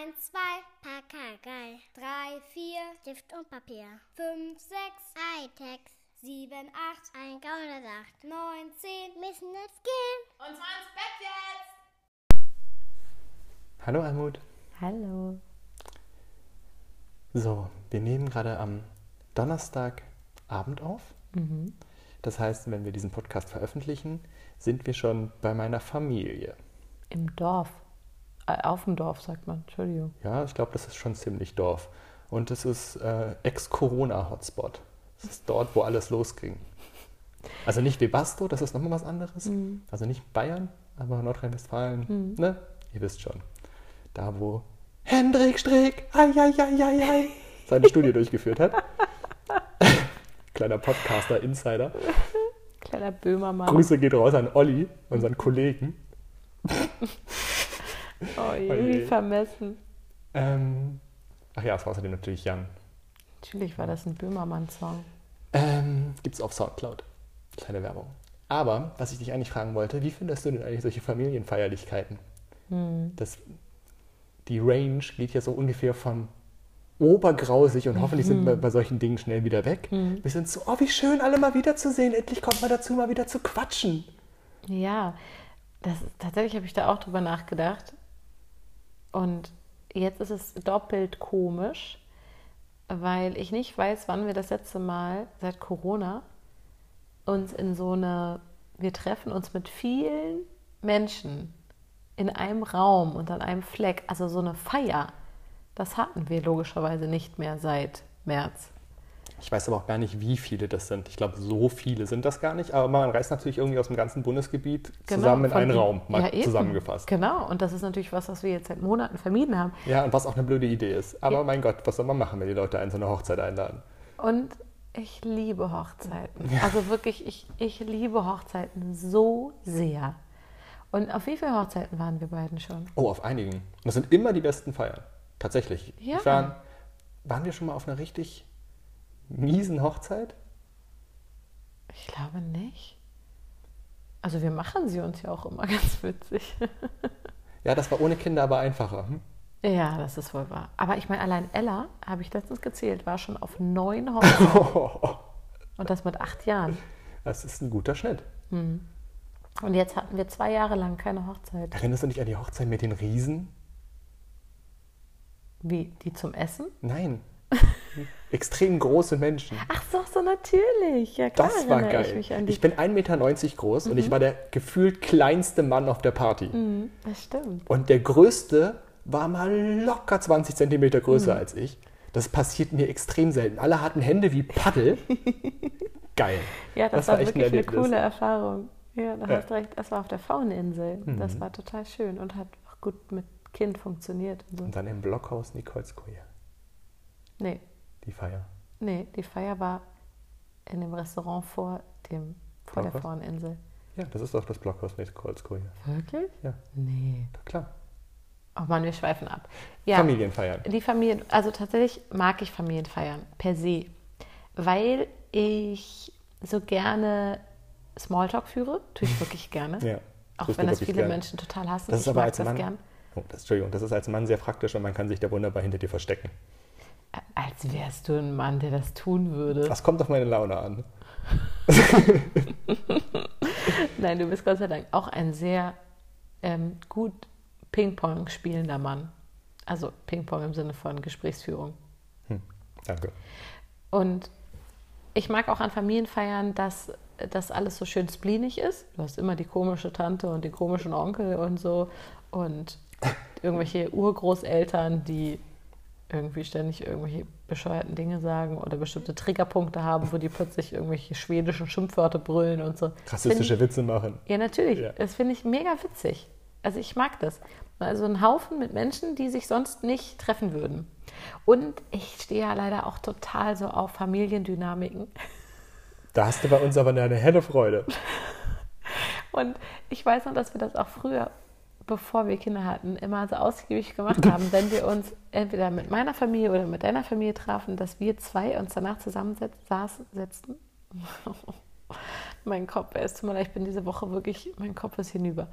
1, 2, Pakagei. 3, 4, Stift und Papier. 5, 6, Hightech. 7, 8, ein Gaunersacht. 9, 10, müssen jetzt gehen. Und zwar ins Bett jetzt! Hallo Almut. Hallo. So, wir nehmen gerade am Donnerstagabend auf. Das heißt, wenn wir diesen Podcast veröffentlichen, sind wir schon bei meiner Familie. Im Dorf. Äh, auf dem Dorf, sagt man. Entschuldigung. Ja, ich glaube, das ist schon ziemlich Dorf. Und es ist äh, Ex-Corona-Hotspot. Es ist dort, wo alles losging. Also nicht Webasto, das ist nochmal was anderes. Also nicht Bayern, aber Nordrhein-Westfalen. Ne? Ihr wisst schon. Da, wo Hendrik Strick ai, seine Studie durchgeführt hat. Kleiner Podcaster, Insider. Kleiner Böhmermann. Grüße geht raus an Olli, unseren Kollegen. Oh je, Oh vermessen. Ähm, ach ja, es war außerdem natürlich Jan. Natürlich war das ein Böhmermann-Song. Ähm, Gibt es auf Soundcloud. Kleine Werbung. Aber, was ich dich eigentlich fragen wollte, wie findest du denn eigentlich solche Familienfeierlichkeiten? Das, die Range geht ja so ungefähr von obergrausig und hoffentlich sind wir bei solchen Dingen schnell wieder weg. Wir sind so, oh, wie schön, alle mal wiederzusehen. Endlich kommt man dazu, mal wieder zu quatschen. Ja, das, tatsächlich habe ich da auch drüber nachgedacht. Und jetzt ist es doppelt komisch, weil ich nicht weiß, wann wir das letzte Mal seit Corona uns in so eine, wir treffen uns mit vielen Menschen in einem Raum und an einem Fleck, also so eine Feier, das hatten wir logischerweise nicht mehr seit März. Ich weiß aber auch gar nicht, wie viele das sind. Ich glaube, so viele sind das gar nicht. Aber man reist natürlich irgendwie aus dem ganzen Bundesgebiet zusammen in einen Raum, mal Ja, zusammengefasst. Genau, und das ist natürlich was, was wir jetzt seit Monaten vermieden haben. Ja, und was auch eine blöde Idee ist. Aber Ja. mein Gott, was soll man machen, wenn die Leute einen zu einer Hochzeit einladen? Und ich liebe Hochzeiten. Also wirklich, ich, ich liebe Hochzeiten so sehr. Und auf wie viele Hochzeiten waren wir beiden schon? Oh, auf einigen. Und das sind immer die besten Feiern. Tatsächlich. Ja. Waren, waren wir schon mal auf einer richtig miesen Hochzeit? Ich glaube nicht. Also wir machen sie uns ja auch immer ganz witzig. Ja, das war ohne Kinder aber einfacher. Hm? Ja, das ist wohl wahr. Aber ich meine, allein Ella, habe ich letztens gezählt, war schon auf neun Hochzeiten. Und das mit acht Jahren. Das ist ein guter Schnitt. Und jetzt hatten wir zwei Jahre lang keine Hochzeit. Erinnerst du dich an die Hochzeit mit den Riesen? Wie? Die zum Essen? Nein. Extrem große Menschen. Ach so, so natürlich. Ja, klar Das war ich geil. die. Ich bin 1,90 Meter groß und ich war der gefühlt kleinste Mann auf der Party. Mhm, das stimmt. Und der größte war mal locker 20 Zentimeter Mhm. größer als ich. Das passiert mir extrem selten. Alle hatten Hände wie Paddel. Geil. Ja, das, Das war, war echt ein wirklich eine coole Erfahrung. Ja, da Ja. hast recht. Das war auf der Fauninsel. Das Mhm. war total schön und hat auch gut mit Kind funktioniert. Und so. Und dann im Blockhaus Nikolskoje. Nee, Die Feier. nee, die Feier war in dem Restaurant vor, dem, vor der? Fauninsel. Ja, das ist doch das Blockhaus Nikolskoje. Wirklich? Ja, Nee. doch klar. Oh Mann, wir schweifen ab. Ja, Familienfeiern. Die Familien, also tatsächlich mag ich Familienfeiern per se, weil ich so gerne Smalltalk führe, tue ich wirklich gerne. Ja. Auch wenn das viele gerne. Menschen total hassen. Das ist ich aber mag als das Mann. gern. Oh, das, Entschuldigung, das ist als Mann sehr praktisch und man kann sich da wunderbar hinter dir verstecken. Als wärst du ein Mann, der das tun würde. Das kommt auf meine Laune an. Nein, du bist Gott sei Dank auch ein sehr ähm, gut Ping-Pong spielender Mann. Also Ping-Pong im Sinne von Gesprächsführung. Danke. Und ich mag auch an Familienfeiern, dass das alles so schön spleenig ist. Du hast immer die komische Tante und den komischen Onkel und so. Und irgendwelche Urgroßeltern, die irgendwie ständig irgendwelche bescheuerten Dinge sagen oder bestimmte Triggerpunkte haben, wo die plötzlich irgendwelche schwedischen Schimpfwörter brüllen und so. Rassistische Witze machen. Ja, natürlich. Ja. Das finde ich mega witzig. Also ich mag das. Also ein Haufen mit Menschen, die sich sonst nicht treffen würden. Und ich stehe ja leider auch total so auf Familiendynamiken. Da hast du bei uns aber eine helle Freude. Und ich weiß noch, dass wir das auch früher, bevor wir Kinder hatten, immer so ausgiebig gemacht haben, wenn wir uns entweder mit meiner Familie oder mit deiner Familie trafen, dass wir zwei uns danach zusammensetzten. mein Kopf, es tut mir ich bin diese Woche wirklich, mein Kopf ist hinüber.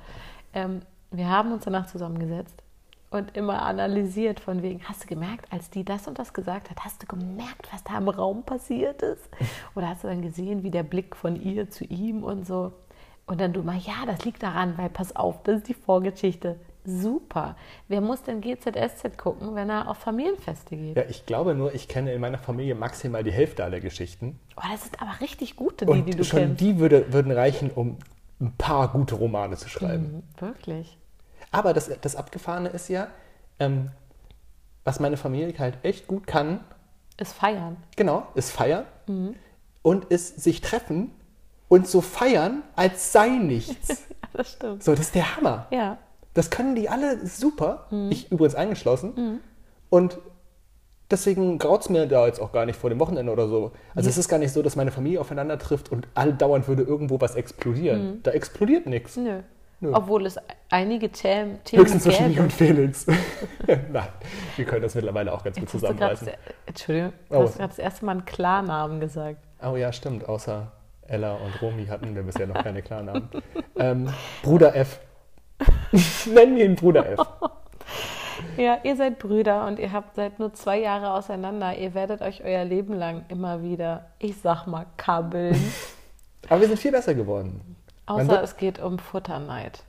Ähm, wir haben uns danach zusammengesetzt und immer analysiert von wegen, hast du gemerkt, als die das und das gesagt hat, hast du gemerkt, was da im Raum passiert ist? Oder hast du dann gesehen, wie der Blick von ihr zu ihm und so? Und dann du mal, ja, das liegt daran, weil pass auf, das ist die Vorgeschichte. Super. Wer muss denn GZSZ gucken, wenn er auf Familienfeste geht? Ja, ich glaube nur, ich kenne in meiner Familie maximal die Hälfte aller Geschichten. Oh, das sind aber richtig gute, die, Und die du schon kennst. die würde, würden reichen, um ein paar gute Romane zu schreiben. Mhm, wirklich. Aber das, das Abgefahrene ist ja, ähm, was meine Familie halt echt gut kann, Ist feiern. genau, ist feiern Mhm. und ist sich treffen und so feiern, als sei nichts. Das stimmt. so, das ist der Hammer. Ja. Das können die alle super. Mhm. Ich übrigens eingeschlossen. Und deswegen graut es mir da jetzt auch gar nicht vor dem Wochenende oder so. Also es ist gar nicht so, dass meine Familie aufeinander trifft und alldauernd würde irgendwo was explodieren. Da explodiert nichts. Nö. Nö. Obwohl es einige Themen Themen Höchstens zwischen mir gäbe. und Felix. Nein, wir können das mittlerweile auch ganz gut Jetzt zusammenreißen. Entschuldigung, du Oh. hast gerade das erste Mal einen Klarnamen gesagt. Oh ja, stimmt. Außer Ella und Romy hatten wir bisher noch keine Klarnamen. ähm, Bruder F. Nennen wir ihn Bruder F. Ja, ihr seid Brüder und ihr habt seit nur zwei Jahre auseinander. Ihr werdet euch euer Leben lang immer wieder, ich sag mal, kabbeln. Aber wir sind viel besser geworden. Außer es geht um Futterneid.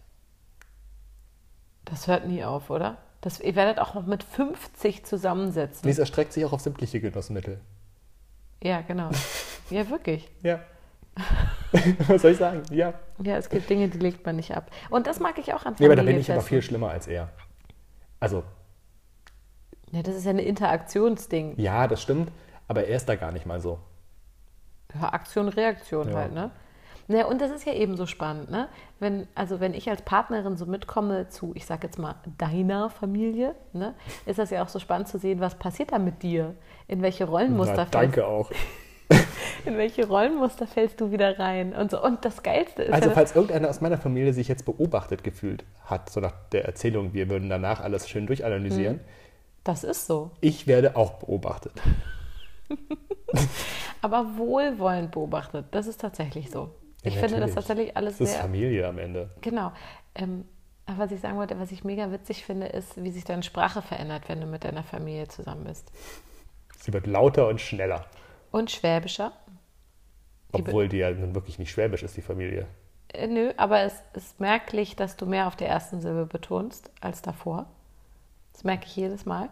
Das hört nie auf, oder? Das, ihr werdet auch noch mit 50 zusammensetzen. Dies erstreckt sich auch auf sämtliche Genussmittel. Ja, genau. Ja, wirklich. Ja. Was soll ich sagen? Ja. Ja, es gibt Dinge, die legt man nicht ab. Und das mag ich auch an Nee, aber da bin ich aber Familienfesten. viel schlimmer als er. Also, Ja, das ist ja ein Interaktionsding. ja, das stimmt, aber er ist da gar nicht mal so. Ja, Aktion, Reaktion Ja. halt, ne? Naja, und das ist ja eben so spannend, ne? Wenn, also wenn ich als Partnerin so mitkomme zu, ich sag jetzt mal, deiner Familie, ne, ist das ja auch so spannend zu sehen, was passiert da mit dir? In welche Rollenmuster Na, danke auch. in welche Rollenmuster fällst du wieder rein? Und so. Und das Geilste ist Also, ja, falls irgendeiner aus meiner Familie sich jetzt beobachtet gefühlt hat, so nach der Erzählung, wir würden danach alles schön durchanalysieren, Hm. das ist so. ich werde auch beobachtet. Aber wohlwollend beobachtet, das ist tatsächlich so. Ja, Ich finde das natürlich. tatsächlich alles Das ist sehr Familie am Ende. Genau. Ähm, aber was ich sagen wollte, was ich mega witzig finde, ist, wie sich deine Sprache verändert, wenn du mit deiner Familie zusammen bist. Sie wird lauter und schneller. Und schwäbischer. Obwohl die ja nun wirklich nicht schwäbisch ist, die Familie. Äh, nö, aber es ist merklich, dass du mehr auf der ersten Silbe betonst als davor. Das merke ich jedes Mal.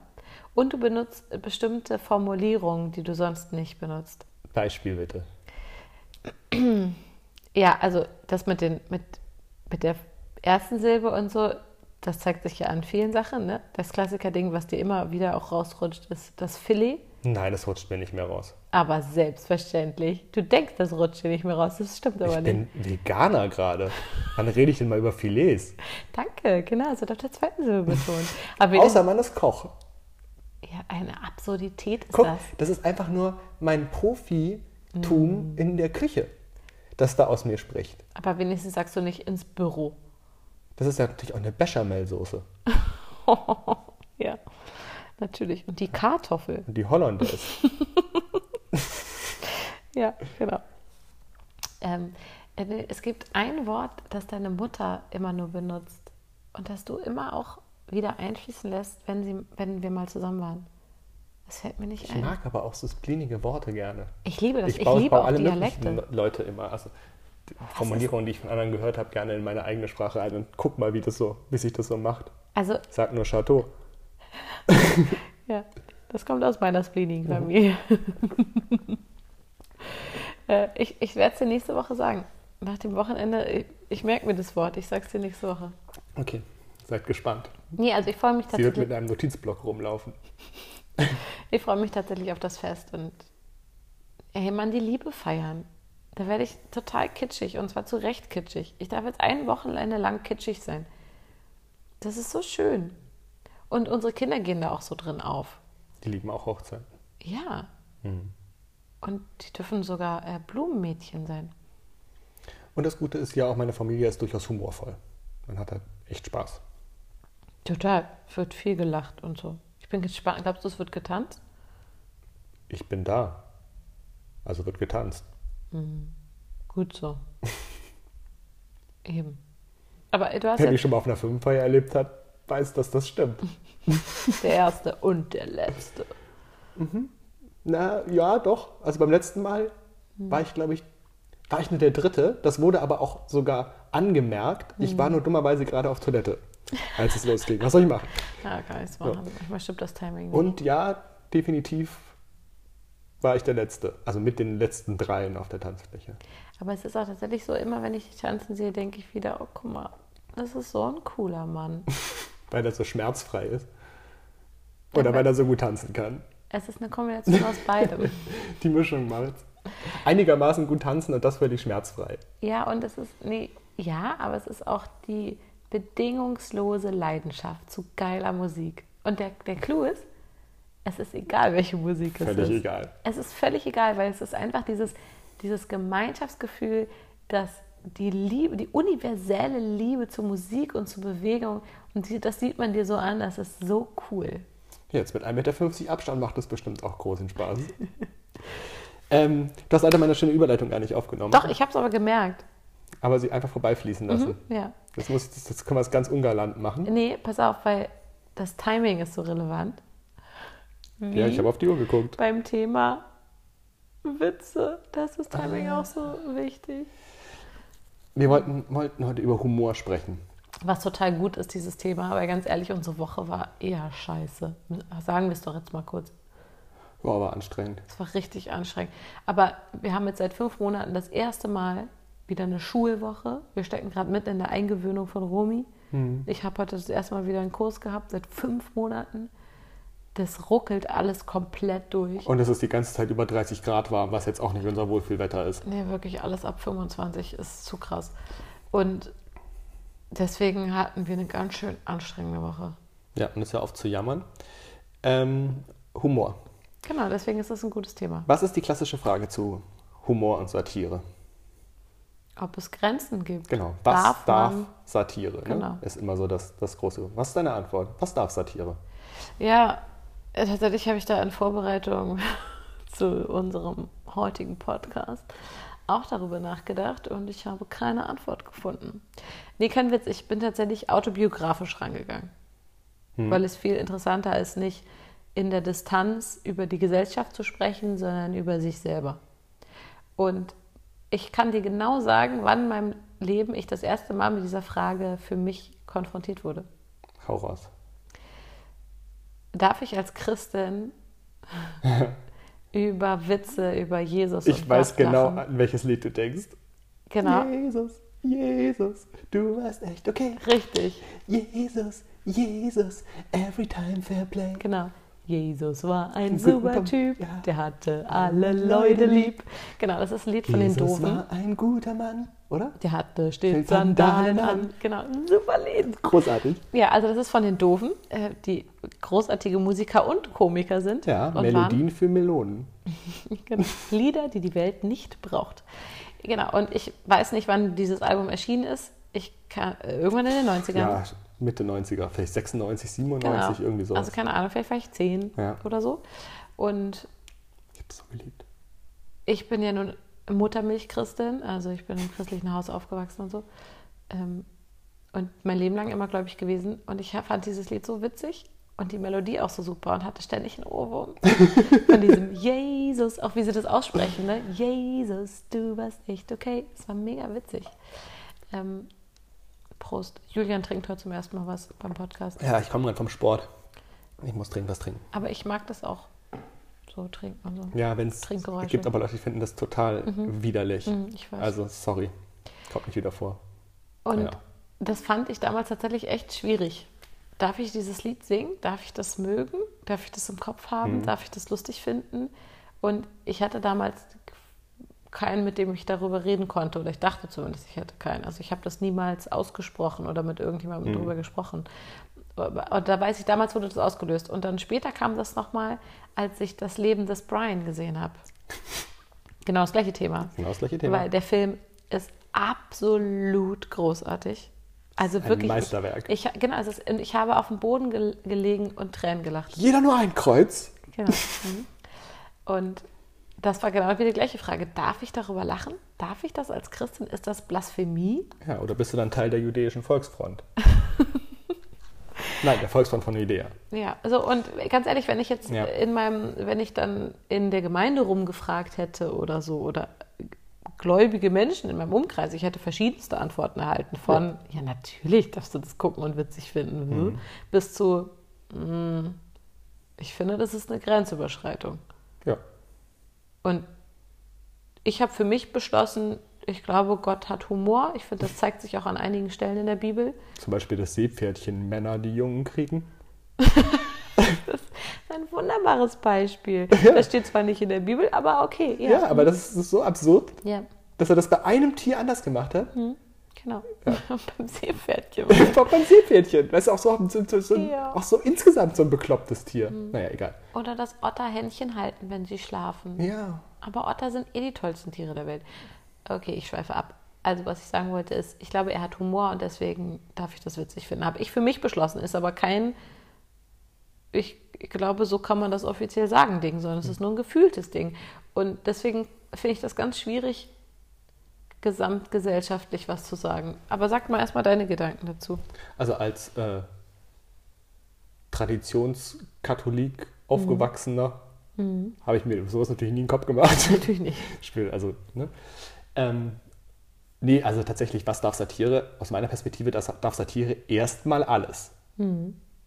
Und du benutzt bestimmte Formulierungen, die du sonst nicht benutzt. Beispiel bitte. Ja, also das mit, den, mit, mit der ersten Silbe und so, das zeigt sich ja an vielen Sachen. Ne? Das Klassiker-Ding, was dir immer wieder auch rausrutscht, ist das Filet. Nein, das rutscht mir nicht mehr raus. Aber selbstverständlich. Du denkst, das rutscht dir nicht mehr raus. Das stimmt aber Ich nicht. bin Veganer gerade. Wann rede ich denn mal über Filets? Danke, genau, es wird auf der zweiten Silbe betont. Aber Außer man ist Koch. ja, eine Absurdität ist Guck, das. das ist einfach nur mein Profitum Mm. in der Küche, das da aus mir spricht. Aber wenigstens sagst du nicht ins Büro. Das ist ja natürlich auch eine Bechamelsoße. ja, natürlich. Und die Kartoffel. Und die Hollandaise. Ja, genau. Ähm, äh, es gibt ein Wort, das deine Mutter immer nur benutzt und das du immer auch wieder einfließen lässt, wenn, sie, wenn wir mal zusammen waren. Das fällt mir nicht Ich ein. mag aber auch so splinige Worte gerne. Ich liebe das. Ich, baue, liebe baue auch alle Dialekte. Leute immer. Also die Formulierungen, die ich von anderen gehört habe, gerne in meine eigene Sprache ein und guck mal, wie, das so, wie sich das so macht. Also, Ich sag nur Chateau. ja, das kommt aus meiner splinigen Familie. äh, ich ich werde es dir nächste Woche sagen. Nach dem Wochenende, ich, ich merke mir das Wort. Ich sag's dir nächste Woche. Okay, seid gespannt. Nee, also ich freue mich Sie wird tatsächlich. mit einem Notizblock rumlaufen. Ich freue mich tatsächlich auf das Fest und ey, man, die Liebe feiern. Da werde ich total kitschig und zwar zu Recht kitschig. Ich darf jetzt ein Wochenende lang kitschig sein. Das ist so schön. Und unsere Kinder gehen da auch so drin auf. Die lieben auch Hochzeiten. Ja. Mhm. Und die dürfen sogar äh, Blumenmädchen sein. Und das Gute ist ja auch, meine Familie ist durchaus humorvoll. Man hat halt echt Spaß. Total. Wird viel gelacht und so. Ich bin gespannt. Glaubst du, es wird getanzt? Ich bin da. Also wird getanzt. Gut so. Eben. Aber äh, du hast Wer mich schon mal auf einer Firmenfeier erlebt hat, weiß, dass das stimmt. Der erste und der letzte. Na, ja, doch. Also beim letzten Mal war ich, glaube ich, war ich nur der Dritte. Das wurde aber auch sogar angemerkt. Ich war nur dummerweise gerade auf Toilette, als es losging. Was soll ich machen? Ja, kann ich machen. Manchmal stimmt das Timing nicht. Und ja, definitiv war ich der Letzte. Also mit den letzten dreien auf der Tanzfläche. Aber es ist auch tatsächlich so, immer wenn ich dich tanzen sehe, denke ich wieder, oh guck mal, das ist so ein cooler Mann. Weil er so schmerzfrei ist. Oder weil er so gut tanzen kann. Es ist eine Kombination aus beidem. Die Mischung macht's. Einigermaßen gut tanzen und das völlig schmerzfrei. Ja, und es ist, nee, ja, aber es ist auch die bedingungslose Leidenschaft zu geiler Musik. Und der, der Clou ist, es ist egal, welche Musik es Völlig ist. egal. Es ist völlig egal, weil es ist einfach dieses, dieses Gemeinschaftsgefühl, dass die Liebe, die universelle Liebe zur Musik und zur Bewegung, und die, das sieht man dir so an, das ist so cool. Jetzt mit 1,50 Meter Abstand macht das bestimmt auch großen Spaß. ähm, du hast leider meine schöne Überleitung gar nicht aufgenommen. Doch, ich habe es aber gemerkt. Aber sie einfach vorbeifließen lassen. Ja. Das, muss, das, das können wir ganz ungalant machen. Nee, pass auf, weil das Timing ist so relevant. Wie Ja, ich habe auf die Uhr geguckt. beim Thema Witze. Da ist das Timing Ah. auch so wichtig. Wir wollten, wollten heute über Humor sprechen. Was total gut ist, dieses Thema, aber ganz ehrlich, unsere Woche war eher scheiße. Sagen wir es doch jetzt mal kurz. War aber anstrengend. Es war richtig anstrengend. Aber wir haben jetzt seit fünf Monaten das erste Mal wieder eine Schulwoche. Wir stecken gerade mitten in der Eingewöhnung von Romy. Ich habe heute das erste Mal wieder einen Kurs gehabt, seit fünf Monaten. Das ruckelt alles komplett durch. Und es ist die ganze Zeit über 30 Grad warm, was jetzt auch nicht unser Wohlfühlwetter ist. Nee, wirklich alles ab 25 ist zu krass. Und deswegen hatten wir eine ganz schön anstrengende Woche. Ja, und ist ja oft zu jammern. Ähm, Humor. Genau, deswegen ist das ein gutes Thema. Was ist die klassische Frage zu Humor und Satire? Ob es Grenzen gibt. Genau. Was Darf darf, Satire? Genau. Ne? Ist immer so das, das große. Was ist deine Antwort? Was darf Satire? Ja, äh, tatsächlich habe ich da in Vorbereitung zu unserem heutigen Podcast auch darüber nachgedacht und ich habe keine Antwort gefunden. Nee, kein Witz, ich bin tatsächlich autobiografisch rangegangen, weil es viel interessanter ist, nicht in der Distanz über die Gesellschaft zu sprechen, sondern über sich selber. Und ich kann dir genau sagen, wann in meinem Leben ich das erste Mal mit dieser Frage für mich konfrontiert wurde. Hau raus. Darf ich als Christin über Witze über Jesus Ich weiß genau, lachen? an welches Lied du denkst. Genau, Jesus, Jesus, du warst echt okay. richtig, Jesus, Jesus, every time fair play. genau. Jesus war ein super Typ, ja. der hatte alle Leute lieb. Genau, das ist ein Lied von den Jesus Doofen. war ein guter Mann, oder? Der hatte stets Stets Sandalen an. Genau, super Lied. Großartig. Ja, also das ist von den Doofen, äh, die großartige Musiker und Komiker sind. Ja, Melodien für Melonen. Genau, Lieder, die die Welt nicht braucht. Genau, und ich weiß nicht, wann dieses Album erschienen ist. Ich kann, äh, irgendwann in den 90ern. Ja, Mitte 90er, vielleicht 96, 97, irgendwie so. Also keine Ahnung, vielleicht war ich zehn Ja. oder so. Und ich hab's so geliebt. ich bin ja nun Muttermilchchristin, also ich bin im christlichen Haus aufgewachsen und so. Ähm, und mein Leben lang immer gläubig gewesen. Und ich fand dieses Lied so witzig und die Melodie auch so super und hatte ständig einen Ohrwurm. Von diesem Jesus, auch wie sie das aussprechen, ne? Jesus, du warst echt okay. Es war mega witzig. Ähm, Prost. Julian trinkt heute zum ersten Mal was beim Podcast. Ja, ich komme gerade vom Sport. Ich muss dringend was trinken. Aber ich mag das auch. So trinken und so. Ja, wenn es gibt aber Leute, die finden das total widerlich. Mhm, ich weiß. Also, sorry. Kommt nicht wieder vor. Und Ja. das fand ich damals tatsächlich echt schwierig. Darf ich dieses Lied singen? Darf ich das mögen? Darf ich das im Kopf haben? Darf ich das lustig finden? Und ich hatte damals keinen, mit dem ich darüber reden konnte. Oder ich dachte zumindest, ich hätte keinen. Also ich habe das niemals ausgesprochen oder mit irgendjemandem darüber gesprochen. Und da weiß ich, damals wurde das ausgelöst. Und dann später kam das nochmal, als ich das Leben des Brian gesehen habe. Genau das gleiche Thema. Genau das gleiche Thema. Weil der Film ist absolut großartig. Also Ein wirklich. Meisterwerk. Ich, ich, genau, und ich habe auf dem Boden gel gelegen und Tränen gelacht. Jeder nur ein Kreuz. Genau. Mhm. Und das war genau wieder die gleiche Frage. Darf ich darüber lachen? Darf ich das als Christin? Ist das Blasphemie? Ja, oder bist du dann Teil der jüdischen Volksfront? Nein, der Volksfreund von Idea. Ja, also und ganz ehrlich, wenn ich jetzt Ja. in meinem, wenn ich dann in der Gemeinde rumgefragt hätte oder so, oder gläubige Menschen in meinem Umkreis, ich hätte verschiedenste Antworten erhalten. Von, ja, natürlich darfst du das gucken und witzig finden, hm, bis zu, hm, ich finde, das ist eine Grenzüberschreitung. Ja. Und ich habe für mich beschlossen, ich glaube, Gott hat Humor. Ich finde, das zeigt sich auch an einigen Stellen in der Bibel. Zum Beispiel das Seepferdchen Männer, die Jungen kriegen. Ein wunderbares Beispiel. Ja. Das steht zwar nicht in der Bibel, aber okay. Ja, Ja, aber das ist so absurd, Ja, dass er das bei einem Tier anders gemacht hat. genau. Beim Seepferdchen. beim Seepferdchen. Weißt du, auch so, so, so, auch so insgesamt so ein beklopptes Tier. Naja, egal. Oder das Otter Händchen halten, wenn sie schlafen. Ja. Aber Otter sind eh die tollsten Tiere der Welt. Okay, ich schweife ab. Also was ich sagen wollte ist, ich glaube, er hat Humor und deswegen darf ich das witzig finden. Habe ich für mich beschlossen, ist aber kein, ich glaube, so kann man das offiziell sagen, Ding, sondern es ist nur ein gefühltes Ding. Und deswegen finde ich das ganz schwierig, gesamtgesellschaftlich was zu sagen. Aber sag mal erstmal deine Gedanken dazu. Also als äh, Traditionskatholik aufgewachsener habe ich mir sowas natürlich nie in den Kopf gemacht. Natürlich nicht. Also, ne? Ähm, nee, also tatsächlich, was darf Satire? Aus meiner Perspektive das darf Satire erstmal alles.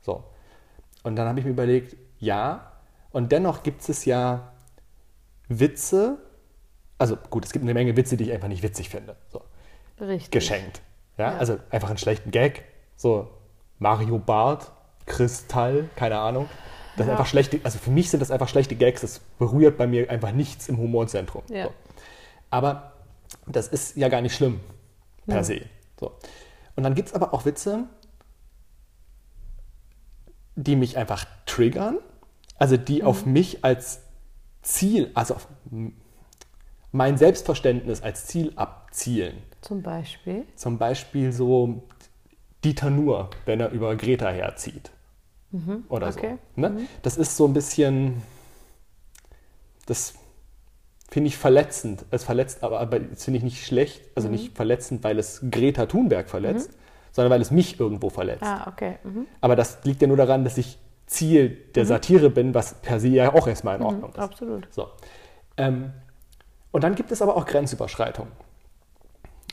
So. Und dann habe ich mir überlegt, ja, und dennoch gibt es ja Witze, also gut, es gibt eine Menge Witze, die ich einfach nicht witzig finde. So. Richtig. Geschenkt. Ja? Ja. Also einfach einen schlechten Gag. So Mario Bart, Kristall, keine Ahnung. Das Ja. einfach schlechte, also für mich sind das einfach schlechte Gags. Das berührt bei mir einfach nichts im Humorzentrum. Ja. So. Aber das ist ja gar nicht schlimm per se. So. Und dann gibt es aber auch Witze, die mich einfach triggern, also die auf mich als Ziel, also auf mein Selbstverständnis als Ziel abzielen. Zum Beispiel. Zum Beispiel so Dieter Nuhr, wenn er über Greta herzieht. Oder okay. so. Ne? Das ist so ein bisschen, das finde ich verletzend. Es verletzt, aber, aber das finde ich nicht schlecht, also nicht verletzend, weil es Greta Thunberg verletzt, sondern weil es mich irgendwo verletzt. Ah, okay. Mhm. Aber das liegt ja nur daran, dass ich Ziel der Satire bin, was per se ja auch erstmal in Ordnung ist. Absolut. So. Ähm, und dann gibt es aber auch Grenzüberschreitungen.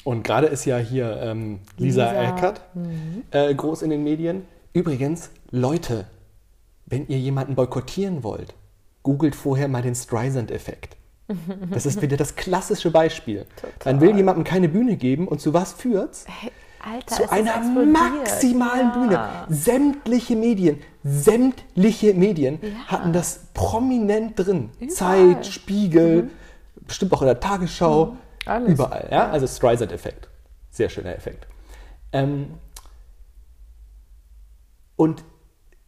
Und gerade ist ja hier ähm, Lisa, Lisa. Eckert äh, groß in den Medien. Übrigens, Leute, wenn ihr jemanden boykottieren wollt, googelt vorher mal den Streisand-Effekt. Das ist wieder das klassische Beispiel. Man will jemandem keine Bühne geben und zu was führt's? Hey, Alter, zu einer maximalen Ja. Bühne. Sämtliche Medien, sämtliche Medien hatten das prominent drin. Zeit, Spiegel, bestimmt auch in der Tagesschau, Mhm. Alles. überall. Ja? Also Streisand-Effekt. Sehr schöner Effekt. Ähm, und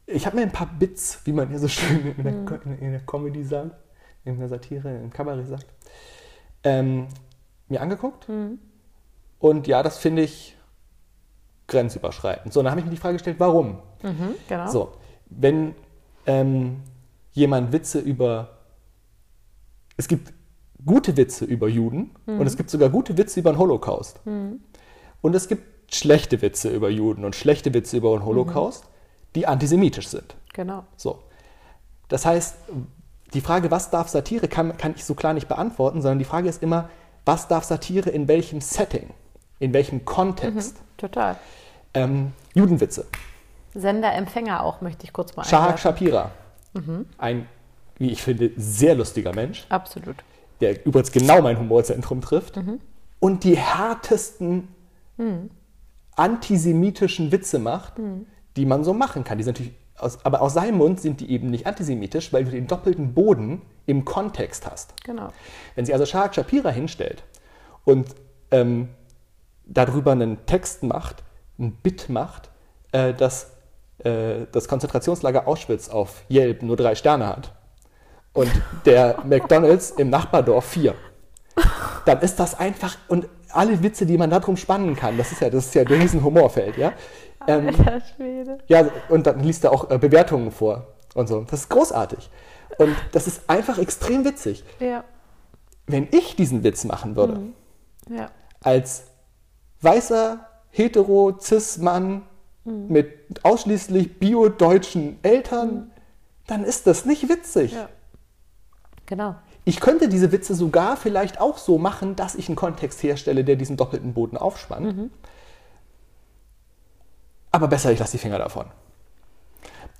ich habe mir ein paar Bits, wie man hier so schön in der, Mhm. In der Comedy sagt, in der Satire, im Kabarett sagt, ähm, mir angeguckt. Mhm. Und ja, das finde ich grenzüberschreitend. So, dann habe ich mir die Frage gestellt, warum? Mhm, genau. So, wenn ähm, jemand Witze über. Es gibt gute Witze über Juden und es gibt sogar gute Witze über den Holocaust. Und es gibt schlechte Witze über Juden und schlechte Witze über den Holocaust, die antisemitisch sind. Genau. So. Das heißt, die Frage, was darf Satire, kann, kann ich so klar nicht beantworten, sondern die Frage ist immer, was darf Satire in welchem Setting, in welchem Kontext? Total. Ähm, Judenwitze. Sender, Empfänger auch, möchte ich kurz mal Shahak. Shapira. Ein, wie ich finde, sehr lustiger Mensch, Absolut. der übrigens genau mein Humorzentrum trifft und die härtesten antisemitischen Witze macht, die man so machen kann. Die sind natürlich aus, aber aus seinem Mund sind die eben nicht antisemitisch, weil du den doppelten Boden im Kontext hast. Genau. Wenn sie also Shahak Shapira hinstellt und ähm, darüber einen Text macht, ein Bit macht, äh, dass äh, das Konzentrationslager Auschwitz auf Yelp nur drei Sterne hat und der McDonalds im Nachbardorf vier, dann ist das einfach und alle Witze, die man darum spannen kann, das ist ja das ist ja ein riesen Humorfeld, ja. Ähm, Alter Schwede. ja, und dann liest er auch äh, Bewertungen vor und so. Das ist großartig. Und das ist einfach extrem witzig. Ja. Wenn ich diesen Witz machen würde, Ja. als weißer, hetero, cis Mann mit ausschließlich bio-deutschen Eltern, dann ist das nicht witzig. Ja. Genau. Ich könnte diese Witze sogar vielleicht auch so machen, dass ich einen Kontext herstelle, der diesen doppelten Boden aufspannt. Aber besser, ich lasse die Finger davon.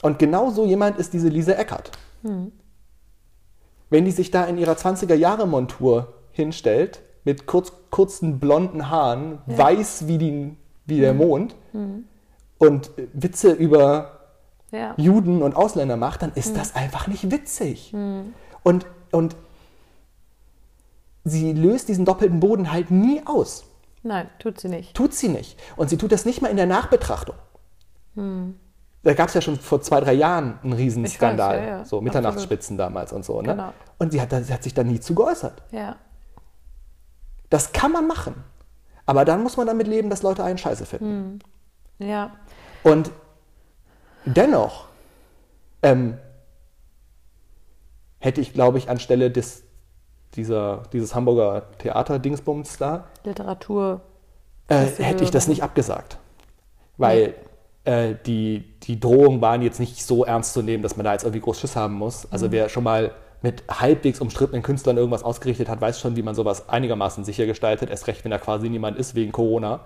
Und genau so jemand ist diese Lise Eckert. Wenn die sich da in ihrer 20er-Jahre-Montur hinstellt, mit kurz, kurzen blonden Haaren, weiß wie, die, wie der Mond, und Witze über Ja. Juden und Ausländer macht, dann ist das einfach nicht witzig. Und, und sie löst diesen doppelten Boden halt nie aus. Nein, tut sie nicht. Tut sie nicht. Und sie tut das nicht mal in der Nachbetrachtung. Da gab es ja schon vor zwei, drei Jahren einen Riesenskandal. Weiß, ja, ja. So Mitternachtsspitzen damals und so. Ne? Genau. Und sie hat, sie hat sich da nie zu geäußert. Ja. Das kann man machen. Aber dann muss man damit leben, dass Leute einen Scheiße finden. Ja. Und dennoch ähm, hätte ich, glaube ich, anstelle des, dieser, dieses Hamburger Theater-Dingsbums da, Literatur. äh, hätte ich das nicht abgesagt. Weil äh, die, die Drohungen waren jetzt nicht so ernst zu nehmen, dass man da jetzt irgendwie groß Schiss haben muss. Also wer schon mal mit halbwegs umstrittenen Künstlern irgendwas ausgerichtet hat, weiß schon, wie man sowas einigermaßen sicher gestaltet, erst recht, wenn da quasi niemand ist wegen Corona.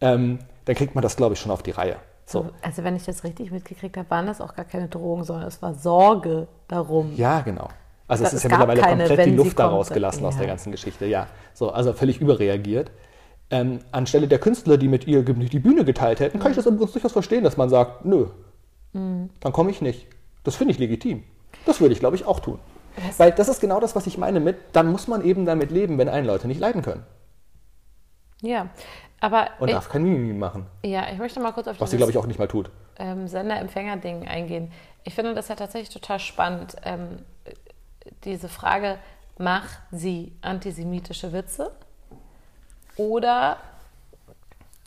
Ähm, dann kriegt man das, glaube ich, schon auf die Reihe. So. Also wenn ich das richtig mitgekriegt habe, waren das auch gar keine Drohungen, sondern es war Sorge darum. Ja, genau. Also Da- es ist es ja mittlerweile keine, komplett die Luft da kommt. rausgelassen aus Ja. der ganzen Geschichte. Ja, so, also völlig überreagiert. Ähm, anstelle der Künstler, die mit ihr die Bühne geteilt hätten, kann ich das übrigens durchaus verstehen, dass man sagt, nö, Mhm. dann komme ich nicht. Das finde ich legitim. Das würde ich, glaube ich, auch tun. Weil das ist genau das, was ich meine mit, dann muss man eben damit leben, wenn einen Leute nicht leiden können. Ja. Aber Und ich, darf kein Mimimi machen. ja, ich möchte mal kurz auf Was sie, glaube ich, auch nicht mal tut. ähm, Sender-Empfänger-Ding eingehen. Ich finde das ja tatsächlich total spannend. Ähm, diese Frage, macht sie antisemitische Witze? Oder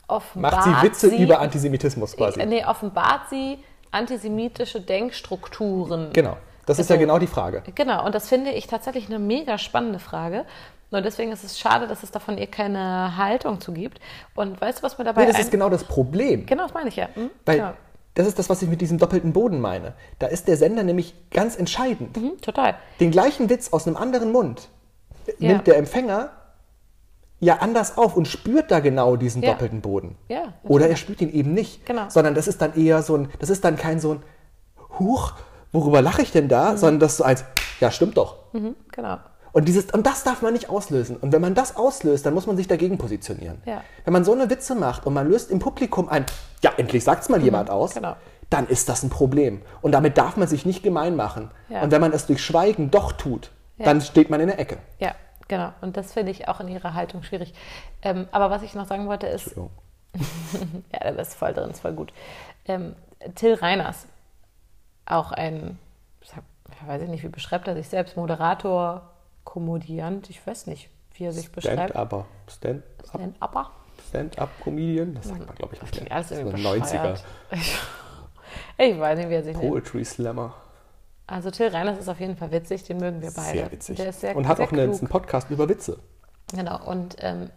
offenbart Macht sie Witze sie, über Antisemitismus quasi. Nee, offenbart sie antisemitische Denkstrukturen. Genau. Das ist ja Also- genau die Frage. Genau, und das finde ich tatsächlich eine mega spannende Frage. Und deswegen ist es schade, dass es davon ihr keine Haltung zu gibt. Und weißt du, was mir dabei Nee, das ist genau das Problem. Genau, das meine ich ja. Hm? Weil genau. Das ist das, was ich mit diesem doppelten Boden meine. Da ist der Sender nämlich ganz entscheidend. Hm, total. Den gleichen Witz aus einem anderen Mund Ja. nimmt der Empfänger ja anders auf und spürt da genau diesen Ja. doppelten Boden. Ja, Oder er spürt ihn eben nicht. Genau. Sondern das ist dann eher so ein, das ist dann kein so ein Huch, worüber lache ich denn da? Sondern das ist so eins, ja, stimmt doch. Mhm, genau. Und, dieses, und das darf man nicht auslösen. Und wenn man das auslöst, dann muss man sich dagegen positionieren. Ja. Wenn man so eine Witze macht und man löst im Publikum ein, ja, endlich sagt es mal jemand aus, genau. dann ist das ein Problem. Und damit darf man sich nicht gemein machen. Ja. Und wenn man es durch Schweigen doch tut, Ja. dann steht man in der Ecke. Ja, genau. Und das finde ich auch in ihrer Haltung schwierig. Ähm, aber was ich noch sagen wollte ist, ja, da bist voll drin, ist voll gut. Ähm, Till Reiners, auch ein, ich weiß ich nicht, wie beschreibt er sich selbst, Moderator, Komödiant, ich weiß nicht, wie er sich beschreibt. Stand-Upper. Stand Stand-Upper. Stand-Up-Comedian? Das sagt man, glaube ich, nicht. Klingt alles irgendwie ein 90er. bescheuert. Ich weiß nicht, wie er sich nennt. Poetry Slammer. Also Till Reiners ist auf jeden Fall witzig, den mögen wir beide. Sehr witzig. Der ist sehr, und hat sehr auch einen, einen Podcast über Witze. Genau, und ähm,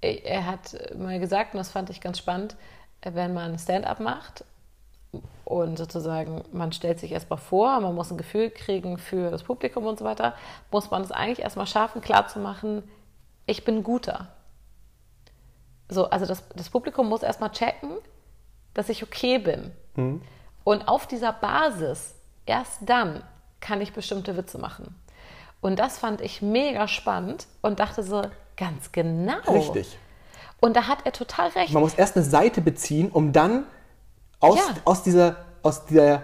er hat mal gesagt, und das fand ich ganz spannend, wenn man Stand-up macht und sozusagen man stellt sich erstmal vor, man muss ein Gefühl kriegen für das Publikum und so weiter, muss man es eigentlich erstmal schaffen, klarzumachen, ich bin guter. So, also das, das Publikum muss erstmal checken, dass ich okay bin. Und auf dieser Basis, erst dann kann ich bestimmte Witze machen. Und das fand ich mega spannend und dachte so, ganz genau. Richtig. Und da hat er total recht. Man muss erst eine Seite beziehen, um dann aus, Ja. Mhm. aus, dieser, aus, dieser,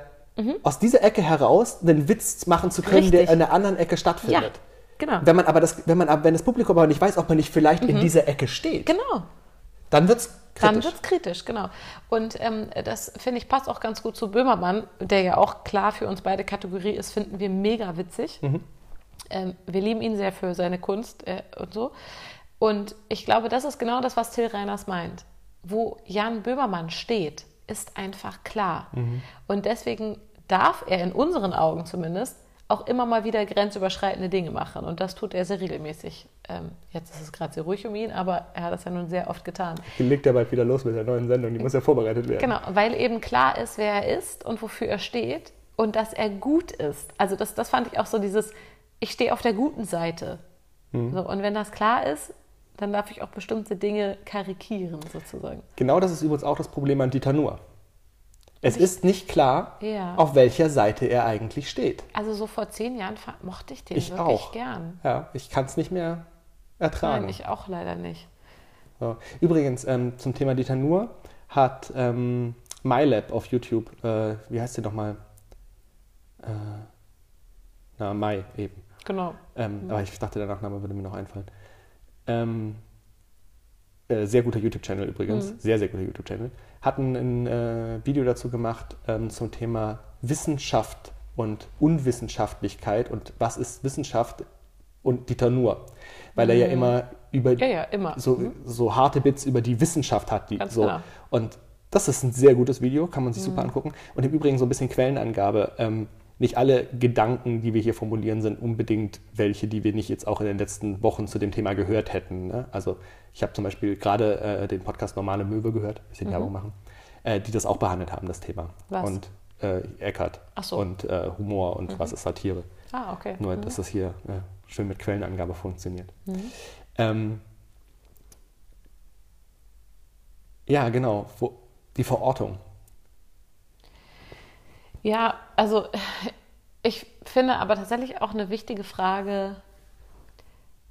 aus dieser Ecke heraus einen Witz machen zu können, der Richtig. in der anderen Ecke Ja, stattfindet. genau. Mhm. Wenn man aber das, wenn man aber- wenn das Publikum aber nicht weiß, ob man nicht vielleicht in dieser Ecke steht, Genau. dann wird es Dann kritisch. wird es kritisch, genau. Und ähm, das finde ich passt auch ganz gut zu Böhmermann, der ja auch klar für uns beide Kategorie ist, finden wir mega witzig. Ähm, wir lieben ihn sehr für seine Kunst äh, und so. Und ich glaube, das ist genau das, was Till Reiners meint. Wo Jan Böhmermann steht, ist einfach klar. Und deswegen darf er in unseren Augen zumindest auch immer mal wieder grenzüberschreitende Dinge machen. Und das tut er sehr regelmäßig. Ähm, jetzt ist es gerade sehr ruhig um ihn, aber er hat das ja nun sehr oft getan. Die legt ja bald wieder los mit der neuen Sendung, die muss ja vorbereitet werden. Genau, weil eben klar ist, wer er ist und wofür er steht und dass er gut ist. Also das, das fand ich auch so dieses, ich stehe auf der guten Seite. Mhm. So, und wenn das klar ist, dann darf ich auch bestimmte Dinge karikieren, sozusagen. Genau das ist übrigens auch das Problem an Dieter Nuhr. Es ist nicht klar, Ja. auf welcher Seite er eigentlich steht. Also so vor zehn Jahren mochte ich den Ich wirklich auch. gern. Ja, ich kann es nicht mehr ertragen. Nein, ich auch leider nicht. So. Übrigens, ähm, zum Thema Dieter Nuhr hat ähm, MyLab auf YouTube, äh, wie heißt sie nochmal? Äh, na, Mai eben. Genau. Ähm, Aber ich dachte, der Nachname würde mir noch einfallen. Ähm, äh, sehr guter YouTube-Channel übrigens, sehr, sehr guter YouTube-Channel. Hatten ein äh, Video dazu gemacht ähm, zum Thema Wissenschaft und Unwissenschaftlichkeit und was ist Wissenschaft und Dieter Nuhr. Weil er ja immer über Ja, ja, immer. so, so harte Bits über die Wissenschaft hat. Die, Ganz so. genau. Und das ist ein sehr gutes Video, kann man sich super angucken. Und im Übrigen so ein bisschen Quellenangabe. Ähm, nicht alle Gedanken, die wir hier formulieren, sind unbedingt welche, die wir nicht jetzt auch in den letzten Wochen zu dem Thema gehört hätten. Ne? Also ich habe zum Beispiel gerade äh, den Podcast Normale Möwe gehört, ein bisschen Werbung machen, äh, die das auch behandelt haben, das Thema. Was? Und äh, Eckart so. und äh, Humor und was ist Satire. Ah, okay. Nur, dass das hier äh, schön mit Quellenangabe funktioniert. Ähm, ja, genau. Wo, die Verortung. Ja, also ich finde aber tatsächlich auch eine wichtige Frage,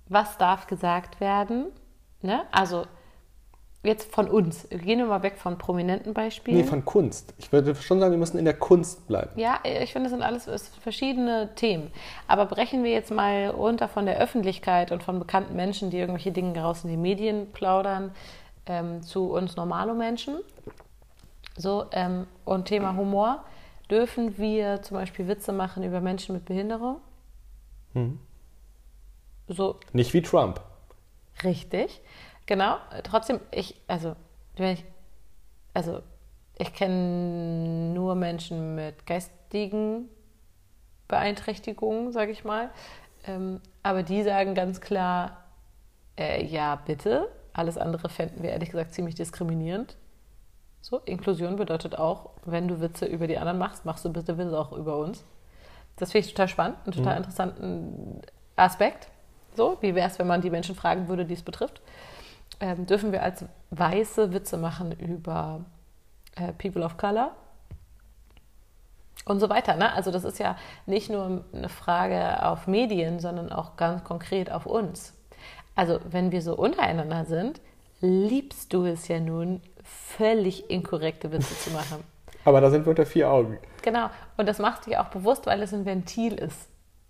was darf gesagt werden? Ne? Also jetzt von uns. Gehen wir mal weg von prominenten Beispielen. Nee, von Kunst. Ich würde schon sagen, wir müssen in der Kunst bleiben. Ja, ich finde, das sind alles verschiedene Themen. Aber brechen wir jetzt mal runter von der Öffentlichkeit und von bekannten Menschen, die irgendwelche Dinge raus in die Medien plaudern, ähm, zu uns normalo Menschen. So, ähm, und Thema Humor. Dürfen wir zum Beispiel Witze machen über Menschen mit Behinderung? So, Nicht wie Trump. Richtig, genau. Trotzdem, ich, also, wenn ich, also, ich kenne nur Menschen mit geistigen Beeinträchtigungen, sage ich mal. Ähm, aber die sagen ganz klar, äh, ja, bitte. Alles andere fänden wir ehrlich gesagt ziemlich diskriminierend. So, Inklusion bedeutet auch, wenn du Witze über die anderen machst, machst du bitte Witze auch über uns. Das finde ich total spannend, einen total interessanten Aspekt. So, wie wäre es, wenn man die Menschen fragen würde, die es betrifft? Ähm, dürfen wir als Weiße Witze machen über äh, People of Color? Und so weiter. Ne? Also das ist ja nicht nur eine Frage auf Medien, sondern auch ganz konkret auf uns. Also wenn wir so untereinander sind, liebst du es ja nun, völlig inkorrekte Witze zu machen. Aber da sind wir unter vier Augen. Genau. Und das machst du ja auch bewusst, weil es ein Ventil ist.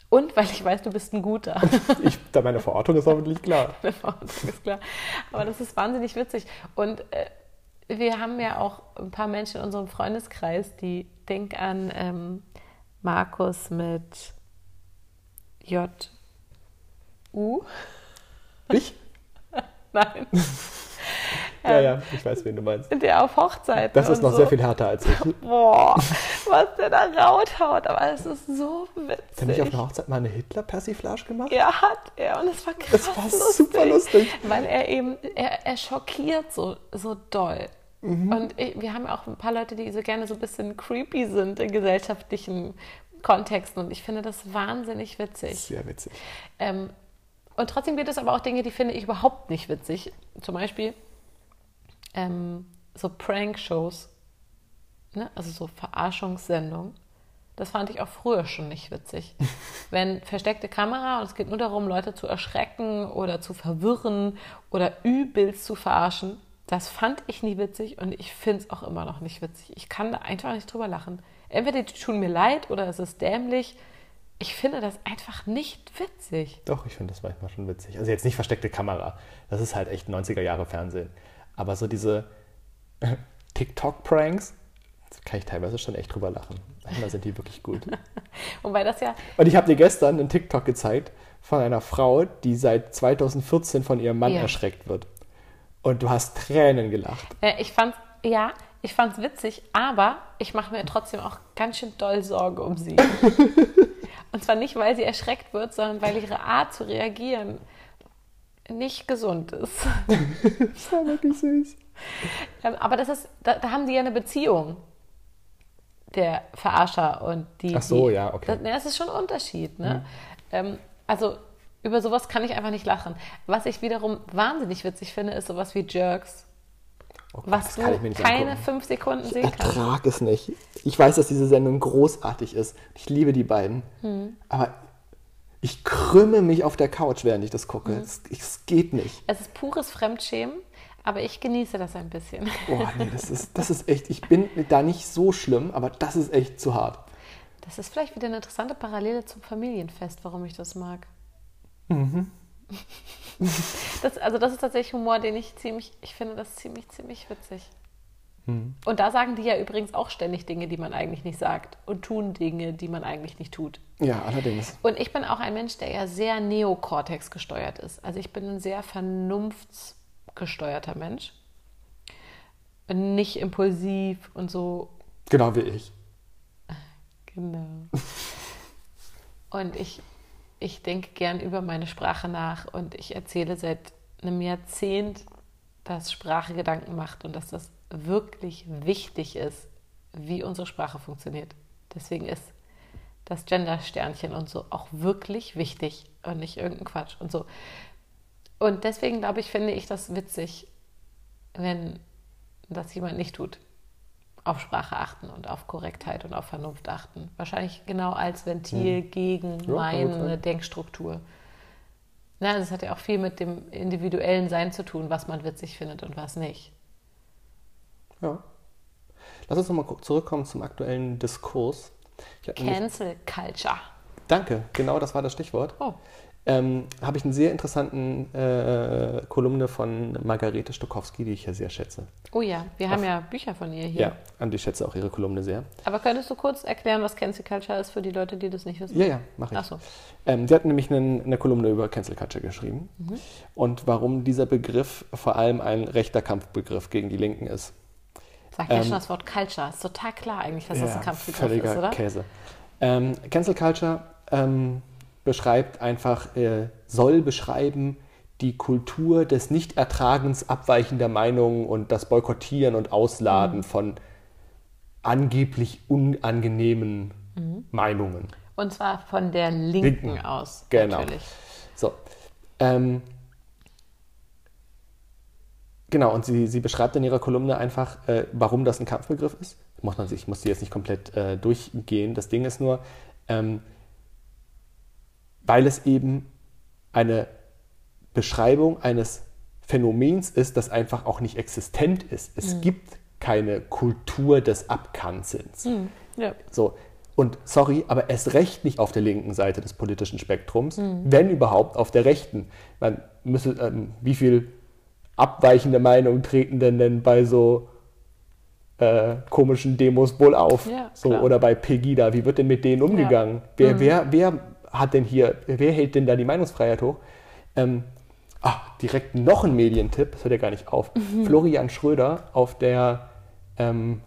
Und weil ich weiß, du bist ein guter. Ich, meine Verortung ist hoffentlich klar. Eine Verordnung ist klar. Aber das ist wahnsinnig witzig. Und äh, wir haben ja auch ein paar Menschen in unserem Freundeskreis, die denk an ähm, Markus mit J. U. Ich? Nein, Ja, ja, ich weiß, wen du meinst. der auf Hochzeiten. Das ist noch so. sehr viel härter als ich. Boah, was der da rauthaut. Aber es ist so Hat er nicht auf witzig. einer Hochzeit mal eine Hitler-Persiflage gemacht? Ja, hat er. Und es war krass Das war lustig, super lustig. Weil er eben, er, er schockiert so, so doll. Mhm. Und wir haben ja auch ein paar Leute, die so gerne so ein bisschen creepy sind in gesellschaftlichen Kontexten. Und ich finde das wahnsinnig witzig. Sehr witzig. Ähm, und trotzdem gibt es aber auch Dinge, die finde ich überhaupt nicht witzig. Zum Beispiel ähm, so Prank-Shows, ne? also so Verarschungssendungen. Das fand ich auch früher schon nicht witzig. Wenn versteckte Kamera und es geht nur darum, Leute zu erschrecken oder zu verwirren oder übelst zu verarschen, das fand ich nie witzig und ich finde es auch immer noch nicht witzig. Ich kann da einfach nicht drüber lachen. Entweder die tun mir leid oder es ist dämlich. Ich finde das einfach nicht witzig. Doch, ich finde das manchmal schon witzig. Also jetzt nicht versteckte Kamera. Das ist halt echt 90er Jahre Fernsehen. Aber so diese TikTok-Pranks, da kann ich teilweise schon echt drüber lachen. Manchmal sind die wirklich gut. Wobei das ja, Und ich habe dir gestern einen TikTok gezeigt von einer Frau, die seit 2014 von ihrem Mann Ja. erschreckt wird. Und du hast Tränen gelacht. äh, ich fand, ja, ich fand's witzig, aber ich mache mir trotzdem auch ganz schön doll Sorge um sie. Und zwar nicht, weil sie erschreckt wird, sondern weil ihre Art zu reagieren nicht gesund ist. Das war wirklich süß. Ähm, Aber das ist, da, da haben die ja eine Beziehung, der Verarscher und die. Ach so, die, ja, okay. Das, das ist schon ein Unterschied. Ne? Ähm, also über sowas kann ich einfach nicht lachen. Was ich wiederum wahnsinnig witzig finde, ist sowas wie Jerks. Oh Gott, Was du ich keine angucken. fünf Sekunden Ich sehen kannst. ertrage es nicht. Ich weiß, dass diese Sendung großartig ist. Ich liebe die beiden. Hm. Aber ich krümme mich auf der Couch, während ich das gucke. Hm. Es, es geht nicht. Es ist pures Fremdschämen, aber ich genieße das ein bisschen. Boah, nee, das ist, das ist echt, ich bin da nicht so schlimm, aber das ist echt zu hart. Das ist vielleicht wieder eine interessante Parallele zum Familienfest, warum ich das mag. Mhm. Das, also das ist tatsächlich Humor, den ich ziemlich, ich finde das ziemlich, ziemlich witzig. Mhm. Und da sagen die ja übrigens auch ständig Dinge, die man eigentlich nicht sagt und tun Dinge, die man eigentlich nicht tut. Ja, allerdings. Und ich bin auch ein Mensch, der ja sehr Neokortex gesteuert ist. Also ich bin ein sehr vernunftsgesteuerter Mensch. Nicht impulsiv und so Genau wie ich. Genau. Und ich, ich denke gern über meine Sprache nach und ich erzähle seit einem Jahrzehnt, dass Sprache Gedanken macht und dass das wirklich wichtig ist, wie unsere Sprache funktioniert. Deswegen ist das Gender-Sternchen und so auch wirklich wichtig und nicht irgendein Quatsch und so. Und deswegen glaube ich, finde ich das witzig, wenn das jemand nicht tut auf Sprache achten und auf Korrektheit und auf Vernunft achten. Wahrscheinlich genau als Ventil gegen kann gut meine. Denkstruktur. Na, das hat ja auch viel mit dem individuellen Sein zu tun, was man witzig findet und was nicht. Ja. Lass uns nochmal zurückkommen zum aktuellen Diskurs. Cancel Culture. Danke, genau das war das Stichwort. Oh, Ähm, Habe ich einen sehr interessanten äh, Kolumne von Margarete Stokowski, die ich ja sehr schätze. oh ja, wir haben ja Bücher von ihr hier. Ja, und ich schätze auch ihre Kolumne sehr. Aber könntest du kurz erklären, was Cancel Culture ist für die Leute, die das nicht wissen? Ja, ja, mache ich. Ach so. Ähm, sie hat nämlich einen, eine Kolumne über Cancel Culture geschrieben und warum dieser Begriff vor allem ein rechter Kampfbegriff gegen die Linken ist. Sag ja Ähm, schon das Wort Culture. Ist total klar eigentlich, dass das ein Kampfbegriff ist, oder? Käse. Ähm, Cancel Culture ähm, beschreibt einfach, äh, soll beschreiben die Kultur des Nichtertragens abweichender Meinungen und das Boykottieren und Mhm. Ausladen von angeblich unangenehmen Meinungen. Und zwar von der Linken, Linken. aus. Genau. Natürlich. So. Ähm, genau, und sie, sie beschreibt in ihrer Kolumne einfach, äh, warum das ein Kampfbegriff ist. Muss man sich, ich muss die jetzt nicht komplett äh, durchgehen. Das Ding ist nur, ähm, weil es eben eine Beschreibung eines Phänomens ist, das einfach auch nicht existent ist. Es gibt keine Kultur des Abkanzelns. Ja. So. Und sorry, aber erst recht nicht auf der linken Seite des politischen Spektrums, wenn überhaupt auf der rechten. Man müsse, ähm, wie viel abweichende Meinungen treten denn denn bei so äh, komischen Demos wohl auf? Ja, so, oder bei Pegida, wie wird denn mit denen umgegangen? Wer, wer, wer hat denn hier, wer hält denn da die Meinungsfreiheit hoch? Ähm, ah, direkt noch ein Medientipp, das hört ja gar nicht auf. Florian Schröder auf der ähm,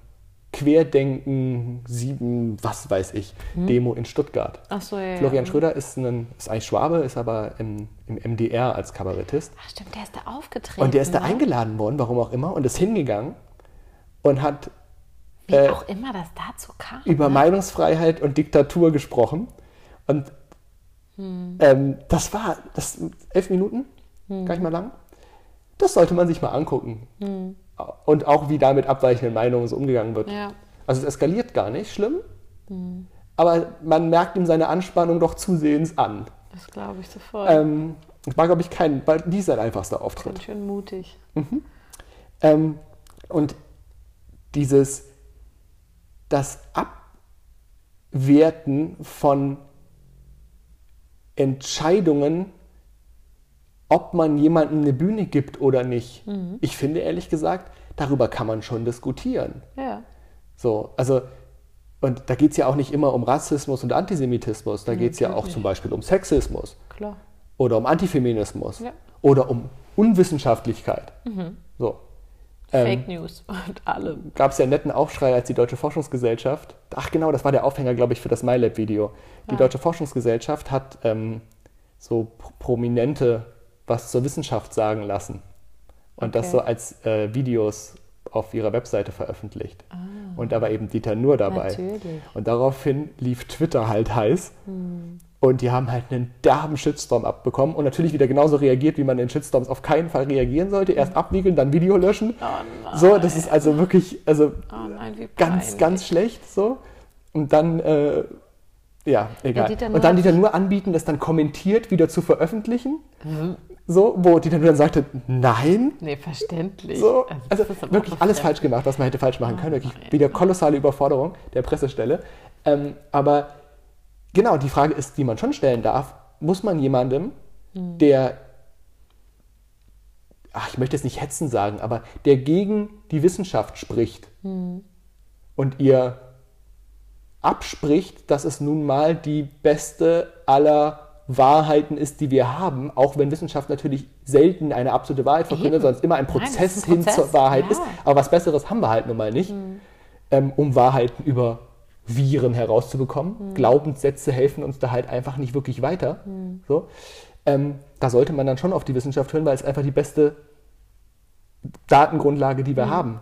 Querdenken 7, was weiß ich, Demo in Stuttgart. Ach so, ja. Florian ja. Schröder ist, ein, ist eigentlich Schwabe, ist aber im, im MDR als Kabarettist. Ach, stimmt, der ist da aufgetreten. Und der ist da ne? eingeladen worden, warum auch immer, und ist hingegangen und hat Wie äh, auch immer das dazu kam. über ne? Meinungsfreiheit und Diktatur gesprochen. Und ähm, das war das elf Minuten, gar nicht mal lang. Das sollte man sich mal angucken. Und auch wie da mit abweichenden Meinungen so umgegangen wird. Ja. Also es eskaliert gar nicht schlimm, aber man merkt ihm seine Anspannung doch zusehends an. Das glaube ich sofort. Ähm, es war, glaube ich, kein, war nie sein einfachster Auftritt. Ganz schön mutig. Ähm, und dieses, das Abwerten von Entscheidungen, ob man jemandem eine Bühne gibt oder nicht. Ich finde ehrlich gesagt, darüber kann man schon diskutieren. Ja. So, also, und da geht es ja auch nicht immer um Rassismus und Antisemitismus, da geht es ja auch zum Beispiel um Sexismus Klar. oder um Antifeminismus Ja. oder um Unwissenschaftlichkeit. So. Ähm, Fake News und allem. gab es ja einen netten Aufschrei, als die Deutsche Forschungsgesellschaft, ach genau, das war der Aufhänger, glaube ich, für das MyLab-Video. Die Ah. Deutsche Forschungsgesellschaft hat ähm, so Pro- Prominente was zur Wissenschaft sagen lassen und das Okay. so als äh, Videos auf ihrer Webseite veröffentlicht. Und da war eben Dieter Nur dabei. Ah. Natürlich. Und daraufhin lief Twitter halt heiß. Hm. Und die haben halt einen derben Shitstorm abbekommen und natürlich wieder genauso reagiert, wie man in Shitstorms auf keinen Fall reagieren sollte. Erst abwiegeln, dann Video löschen. so, das ist also wirklich, also Oh nein, ganz, ganz schlecht so. Und dann, äh, ja, egal. Nuhr und dann Dieter nur anbieten, das dann kommentiert wieder zu veröffentlichen. Mhm. So, wo Dieter nur dann sagte, nein. Nee, verständlich. So, also aber wirklich alles falsch gemacht, was man hätte falsch machen können. Wirklich wieder kolossale Überforderung der Pressestelle. Ähm, aber genau, die Frage ist, die man schon stellen darf, muss man jemandem, Hm. der, ach, ich möchte jetzt nicht hetzen sagen, aber der gegen die Wissenschaft spricht Hm. und ihr abspricht, dass es nun mal die beste aller Wahrheiten ist, die wir haben, auch wenn Wissenschaft natürlich selten eine absolute Wahrheit verkündet, sondern es immer ein Nein, Prozess ist ein hin Prozess, zur Wahrheit ja. ist. Aber was Besseres haben wir halt nun mal nicht, ähm, um Wahrheiten über Viren herauszubekommen. Glaubenssätze helfen uns da halt einfach nicht wirklich weiter. So. Ähm, da sollte man dann schon auf die Wissenschaft hören, weil es einfach die beste Datengrundlage, die wir haben.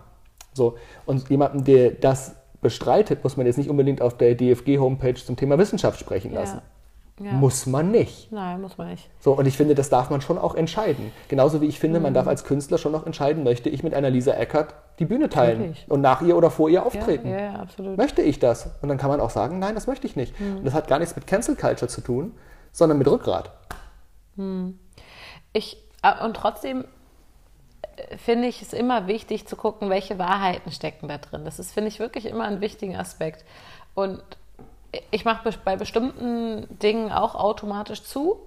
So. Und jemanden, der das bestreitet, muss man jetzt nicht unbedingt auf der DFG-Homepage zum Thema Wissenschaft sprechen lassen. Ja. Muss man nicht. Nein, muss man nicht. So, und ich finde, das darf man schon auch entscheiden. Genauso wie ich finde, man darf als Künstler schon noch entscheiden, möchte ich mit einer Lisa Eckert die Bühne teilen Natürlich. und nach ihr oder vor ihr Ja, auftreten. ja, ja, absolut. Möchte ich das? Und dann kann man auch sagen, nein, das möchte ich nicht. Mhm. Und das hat gar nichts mit Cancel Culture zu tun, sondern mit Rückgrat. Ich, äh, und trotzdem äh, finde ich es immer wichtig zu gucken, welche Wahrheiten stecken da drin. Das ist, finde ich, wirklich immer ein wichtiger Aspekt. Und ich mache bei bestimmten Dingen auch automatisch zu.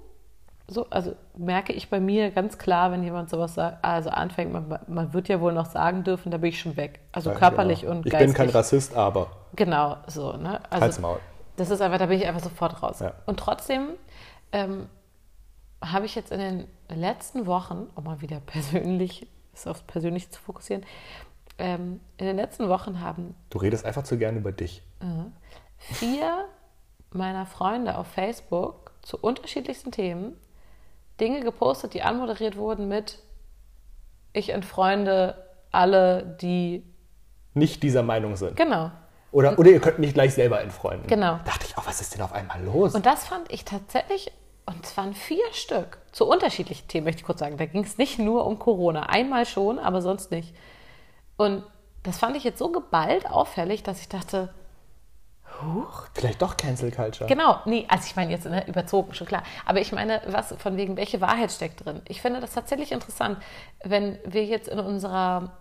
So, also merke ich bei mir ganz klar, wenn jemand sowas sagt, also anfängt, man, man wird ja wohl noch sagen dürfen, da bin ich schon weg. Also körperlich Genau. und Ich geistig. bin kein Rassist, aber Genau, so. Ne? Also, Halt's Maul. Das ist einfach, da bin ich einfach sofort raus. Ja. Und trotzdem ähm, habe ich jetzt in den letzten Wochen, um mal wieder persönlich, ist aufs Persönliche zu fokussieren, ähm, in den letzten Wochen haben du redest einfach zu gern über dich. Vier meiner Freunde auf Facebook zu unterschiedlichsten Themen Dinge gepostet, die anmoderiert wurden mit Ich entfreunde alle, die. Nicht dieser Meinung sind. Genau. Oder, oder ihr könnt mich gleich selber entfreunden. Genau. Dachte ich, oh, was ist denn auf einmal los? Und das fand ich tatsächlich, und es waren vier Stück, zu unterschiedlichen Themen, möchte ich kurz sagen. Da ging es nicht nur um Corona. Einmal schon, aber sonst nicht. Und das fand ich jetzt so geballt auffällig, dass ich dachte, huch, Vielleicht doch Cancel Culture. Genau, nee, also ich meine jetzt ne, überzogen, schon klar. Aber ich meine, was von wegen, welche Wahrheit steckt drin? Ich finde das tatsächlich interessant, wenn wir jetzt in unserer,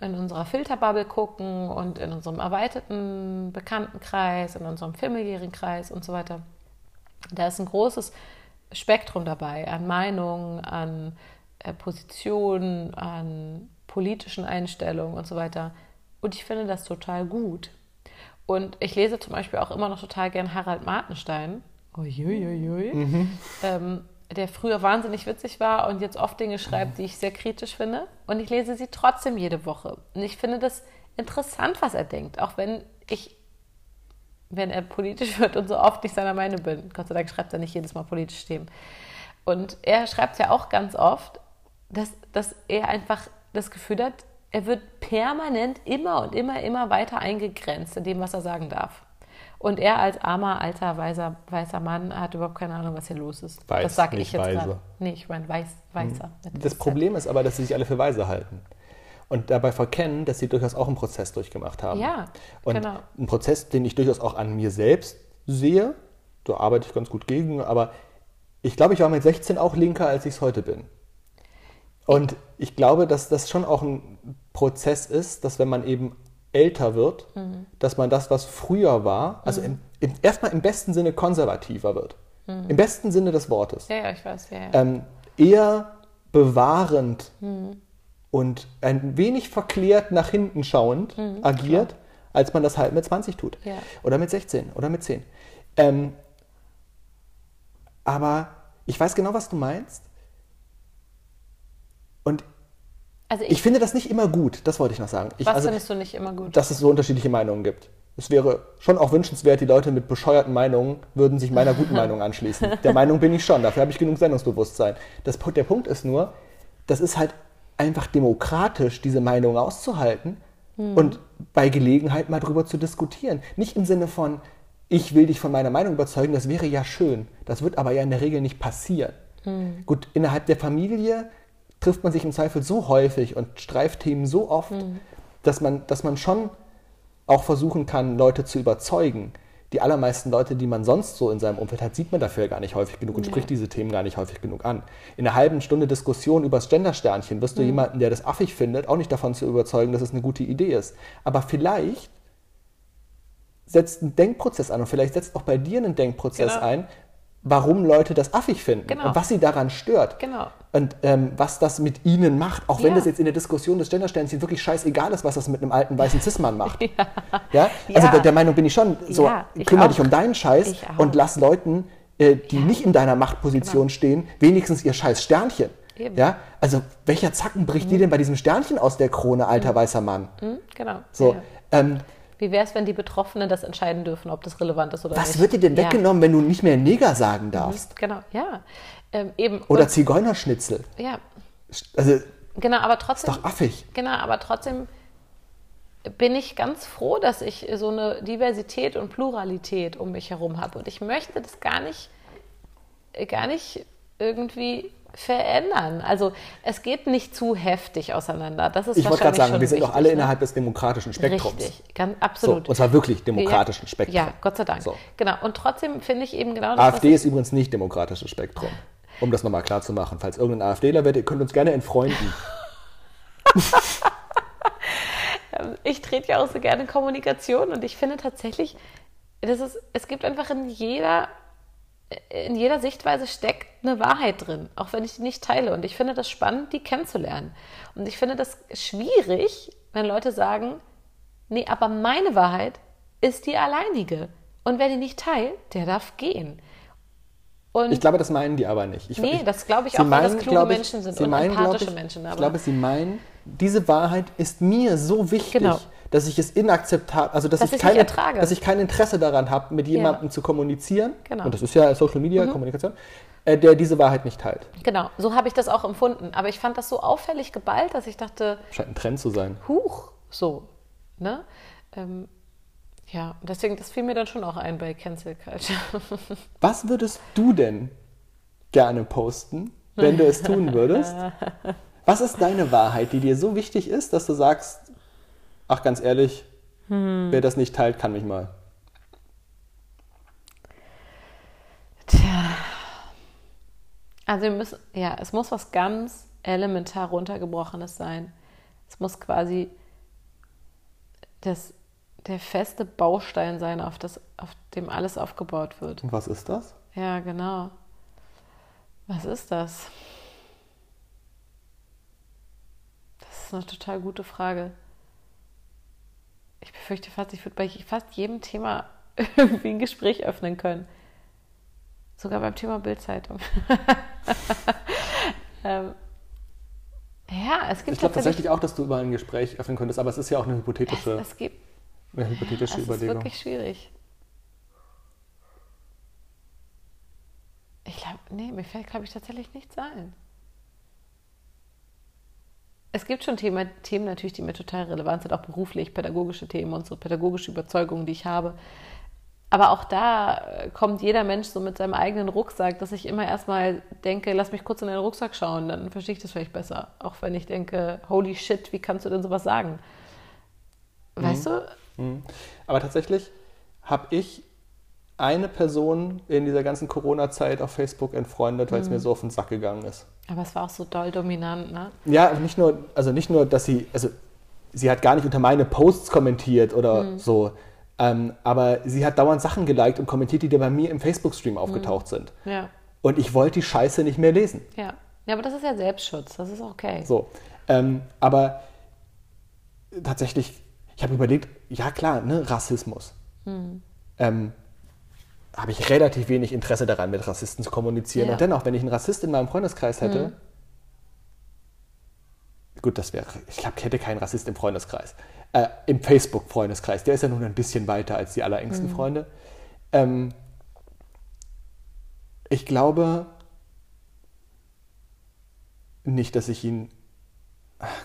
in unserer Filterbubble gucken und in unserem erweiterten Bekanntenkreis, in unserem familiären Kreis und so weiter. Da ist ein großes Spektrum dabei an Meinungen, an äh, Positionen, an politischen Einstellungen und so weiter. Und ich finde das total gut. Und ich lese zum Beispiel auch immer noch total gern Harald Martenstein. Uiuiui. Ähm, der früher wahnsinnig witzig war und jetzt oft Dinge schreibt, die ich sehr kritisch finde. Und ich lese sie trotzdem jede Woche. Und ich finde das interessant, was er denkt. Auch wenn ich, wenn er politisch wird und so oft nicht seiner Meinung bin. Gott sei Dank schreibt er nicht jedes Mal politisch Themen. Und er schreibt ja auch ganz oft, dass, dass er einfach das Gefühl hat, er wird permanent immer und immer, immer weiter eingegrenzt in dem, was er sagen darf. Und er als armer, alter, weiser, weißer Mann hat überhaupt keine Ahnung, was hier los ist. Weiß, das sage ich jetzt weise. gerade. Nee, ich meine weiß, weißer. mit Das. Problem ist aber, dass sie sich alle für weise halten. Und dabei verkennen, dass sie durchaus auch einen Prozess durchgemacht haben. Ja, Und genau. ein Prozess, den ich durchaus auch an mir selbst sehe, da arbeite ich ganz gut gegen, aber ich glaube, ich war mit 16 auch linker, als ich es heute bin. Und ich glaube, dass das schon auch ein Prozess ist, dass wenn man eben älter wird, Mhm. dass man das, was früher war, also im, im, erstmal im besten Sinne konservativer wird. Im besten Sinne des Wortes Mhm. Ja, ja, ich weiß, ja, ja. ähm, eher bewahrend und ein wenig verklärt nach hinten schauend agiert, als man das halt mit 20 tut. Ja. Oder mit 16 oder mit 10. Ähm, aber ich weiß genau, was du meinst. Und Also Ich finde das nicht immer gut, das wollte ich noch sagen. Ich, was also, findest du nicht immer gut? dass es so unterschiedliche Meinungen gibt. Es wäre schon auch wünschenswert, die Leute mit bescheuerten Meinungen würden sich meiner guten Meinung anschließen. Der Meinung bin ich schon, dafür habe ich genug Sendungsbewusstsein. Das, der Punkt ist nur, das ist halt einfach demokratisch, diese Meinung auszuhalten und bei Gelegenheit mal drüber zu diskutieren. Nicht im Sinne von, ich will dich von meiner Meinung überzeugen, das wäre ja schön. Das wird aber ja in der Regel nicht passieren. Gut, innerhalb der Familie trifft man sich im Zweifel so häufig und streift Themen so oft, dass, man, dass man schon auch versuchen kann, Leute zu überzeugen. Die allermeisten Leute, die man sonst so in seinem Umfeld hat, sieht man dafür gar nicht häufig genug und spricht diese Themen gar nicht häufig genug an. In einer halben Stunde Diskussion über das Gendersternchen wirst du jemanden, der das affig findet, auch nicht davon zu überzeugen, dass es eine gute Idee ist. Aber vielleicht setzt ein Denkprozess an und vielleicht setzt auch bei dir ein Denkprozess Genau. ein, warum Leute das affig finden Genau. und was sie daran stört. Genau. Und ähm, was das mit ihnen macht, auch wenn Ja. das jetzt in der Diskussion des Gendersternchen wirklich scheißegal ist, was das mit einem alten weißen Cis-Mann macht. Ja. Also Ja. der, der Meinung bin ich schon, so Ja, ich kümmere auch. dich um deinen Scheiß und lass Leuten, äh, die nicht in deiner Machtposition stehen, wenigstens ihr scheiß Sternchen. Eben. Ja. Also welcher Zacken bricht dir denn bei diesem Sternchen aus der Krone, alter weißer Mann? Hm? Genau. So. Ja. Ähm, Wie wäre es, wenn die Betroffenen das entscheiden dürfen, ob das relevant ist oder was nicht? wird dir denn Ja. weggenommen, wenn du nicht mehr Neger sagen darfst? Genau, ja. Ähm, eben. Oder Und- Zigeunerschnitzel? ja, Also genau, aber trotzdem. doch affig. Genau, aber trotzdem bin ich ganz froh, dass ich so eine Diversität und Pluralität um mich herum habe. Und ich möchte das gar nicht, gar nicht irgendwie verändern. Also es geht nicht zu heftig auseinander. Das ist Ich wollte gerade sagen, wir sind doch alle ne? innerhalb des demokratischen Spektrums. Richtig, ganz So, absolut. und zwar wirklich demokratischen ja, Spektrum. Ja, Gott sei Dank. So. Genau. Und trotzdem finde ich eben genau das, AfD ist übrigens nicht demokratisches Spektrum. Um das nochmal klar zu machen. Falls irgendein AfDler wird, ihr könnt uns gerne entfreunden. ich trete ja auch so gerne Kommunikation und ich finde tatsächlich, das ist, es gibt einfach in jeder, in jeder Sichtweise steckt eine Wahrheit drin, auch wenn ich die nicht teile. Und ich finde das spannend, die kennenzulernen. Und ich finde das schwierig, wenn Leute sagen, nee, aber meine Wahrheit ist die alleinige. Und wer die nicht teilt, der darf gehen. Und Ich glaube, das meinen die aber nicht. Ich, Nee, ich, das glaube ich sie auch, weil das kluge ich- Menschen sind und meinen, empathische ich, Menschen, Ich aber- glaube, sie meinen, diese Wahrheit ist mir so wichtig, Genau. Dass ich es inakzeptabel, also dass, Dass ich, ertrage. dass ich kein Interesse daran habe, mit jemandem zu kommunizieren, Genau. und das ist ja Social Media Kommunikation, äh, der diese Wahrheit nicht teilt. genau, so habe ich das auch empfunden. Aber ich fand das so auffällig geballt, dass ich dachte, Scheint ein Trend zu sein. Huch, so. Ne? Ähm, ja, und deswegen, das fiel mir dann schon auch ein bei Cancel Culture. Was würdest du denn gerne posten, wenn du es tun würdest? Was ist deine Wahrheit, die dir so wichtig ist, dass du sagst, ach ganz ehrlich, Hm. wer das nicht teilt, kann mich mal. Tja. Also wir müssen, ja, es muss was ganz elementar runtergebrochenes sein. Es muss quasi das, der feste Baustein sein, auf, das, auf dem alles aufgebaut wird. Und was ist das? Ja, genau. Was ist das? Das ist eine total gute Frage. Ich befürchte fast, ich würde bei fast jedem Thema irgendwie ein Gespräch öffnen können. Sogar beim Thema Bildzeitung. ähm, ja, es gibt Ich glaube tatsächlich. auch, dass du über ein Gespräch öffnen könntest, aber es ist ja auch eine Es, hypothetische, es gibt, eine hypothetische es ist Überlegung. wirklich schwierig. Ich glaube, nee, mir fällt, glaube ich, tatsächlich nichts ein. Es gibt schon Themen, Themen natürlich, die mir total relevant sind, auch beruflich, pädagogische Themen und so pädagogische Überzeugungen, die ich habe. Aber auch da äh, kommt jeder Mensch so mit seinem eigenen Rucksack, dass ich immer erstmal denke, lass mich kurz in den Rucksack schauen, dann verstehe ich das vielleicht besser. Auch wenn ich denke, holy shit, wie kannst du denn sowas sagen? Weißt du? Mhm. Aber tatsächlich habe ich eine Person in dieser ganzen Corona-Zeit auf Facebook entfreundet, weil es Mhm. mir so auf den Sack gegangen ist. Aber es war auch so doll dominant, ne? Ja, nicht nur, also nicht nur, dass sie, also sie hat gar nicht unter meine Posts kommentiert oder Mhm. so, ähm, aber sie hat dauernd Sachen geliked und kommentiert, die da bei mir im Facebook-Stream aufgetaucht sind. Ja, Und ich wollte die Scheiße nicht mehr lesen. ja. Ja, aber das ist ja Selbstschutz, das ist okay. So. Ähm, aber tatsächlich, ich habe überlegt, ja klar, ne, Rassismus. Ähm, habe ich relativ wenig Interesse daran, mit Rassisten zu kommunizieren. Ja. Und dennoch, wenn ich einen Rassist in meinem Freundeskreis hätte, gut, das wäre, ich glaube, ich hätte keinen Rassist im Freundeskreis. Äh, Im Facebook-Freundeskreis, der ist ja nun ein bisschen weiter als die allerengsten Freunde. Ähm, ich glaube nicht, dass ich ihn.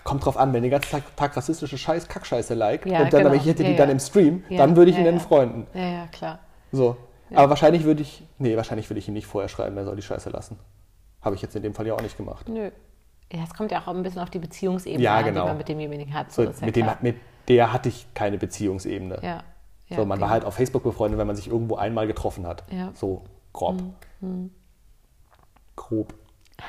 Kommt drauf an, wenn den ganzen Tag, Tag rassistische Scheiß, Kackscheiße like Ja, und dann, aber genau. ich hätte die Ja, dann ja. im Stream, Ja, dann würde ich ihn ja, den ja. Freunden. Ja, ja, klar. So. Aber wahrscheinlich würde ich. Nee, wahrscheinlich würde ich ihn nicht vorher schreiben, er soll die Scheiße lassen. Habe ich jetzt in dem Fall ja auch nicht gemacht. Nö. Ja, es kommt ja auch ein bisschen auf die Beziehungsebene Ja, an, genau. die man mit demjenigen hat. So, ja mit, dem, mit der hatte ich keine Beziehungsebene. Ja. ja so, man war genau. halt auf Facebook befreundet, wenn man sich irgendwo einmal getroffen hat. Ja. Mhm. So grob. Grob.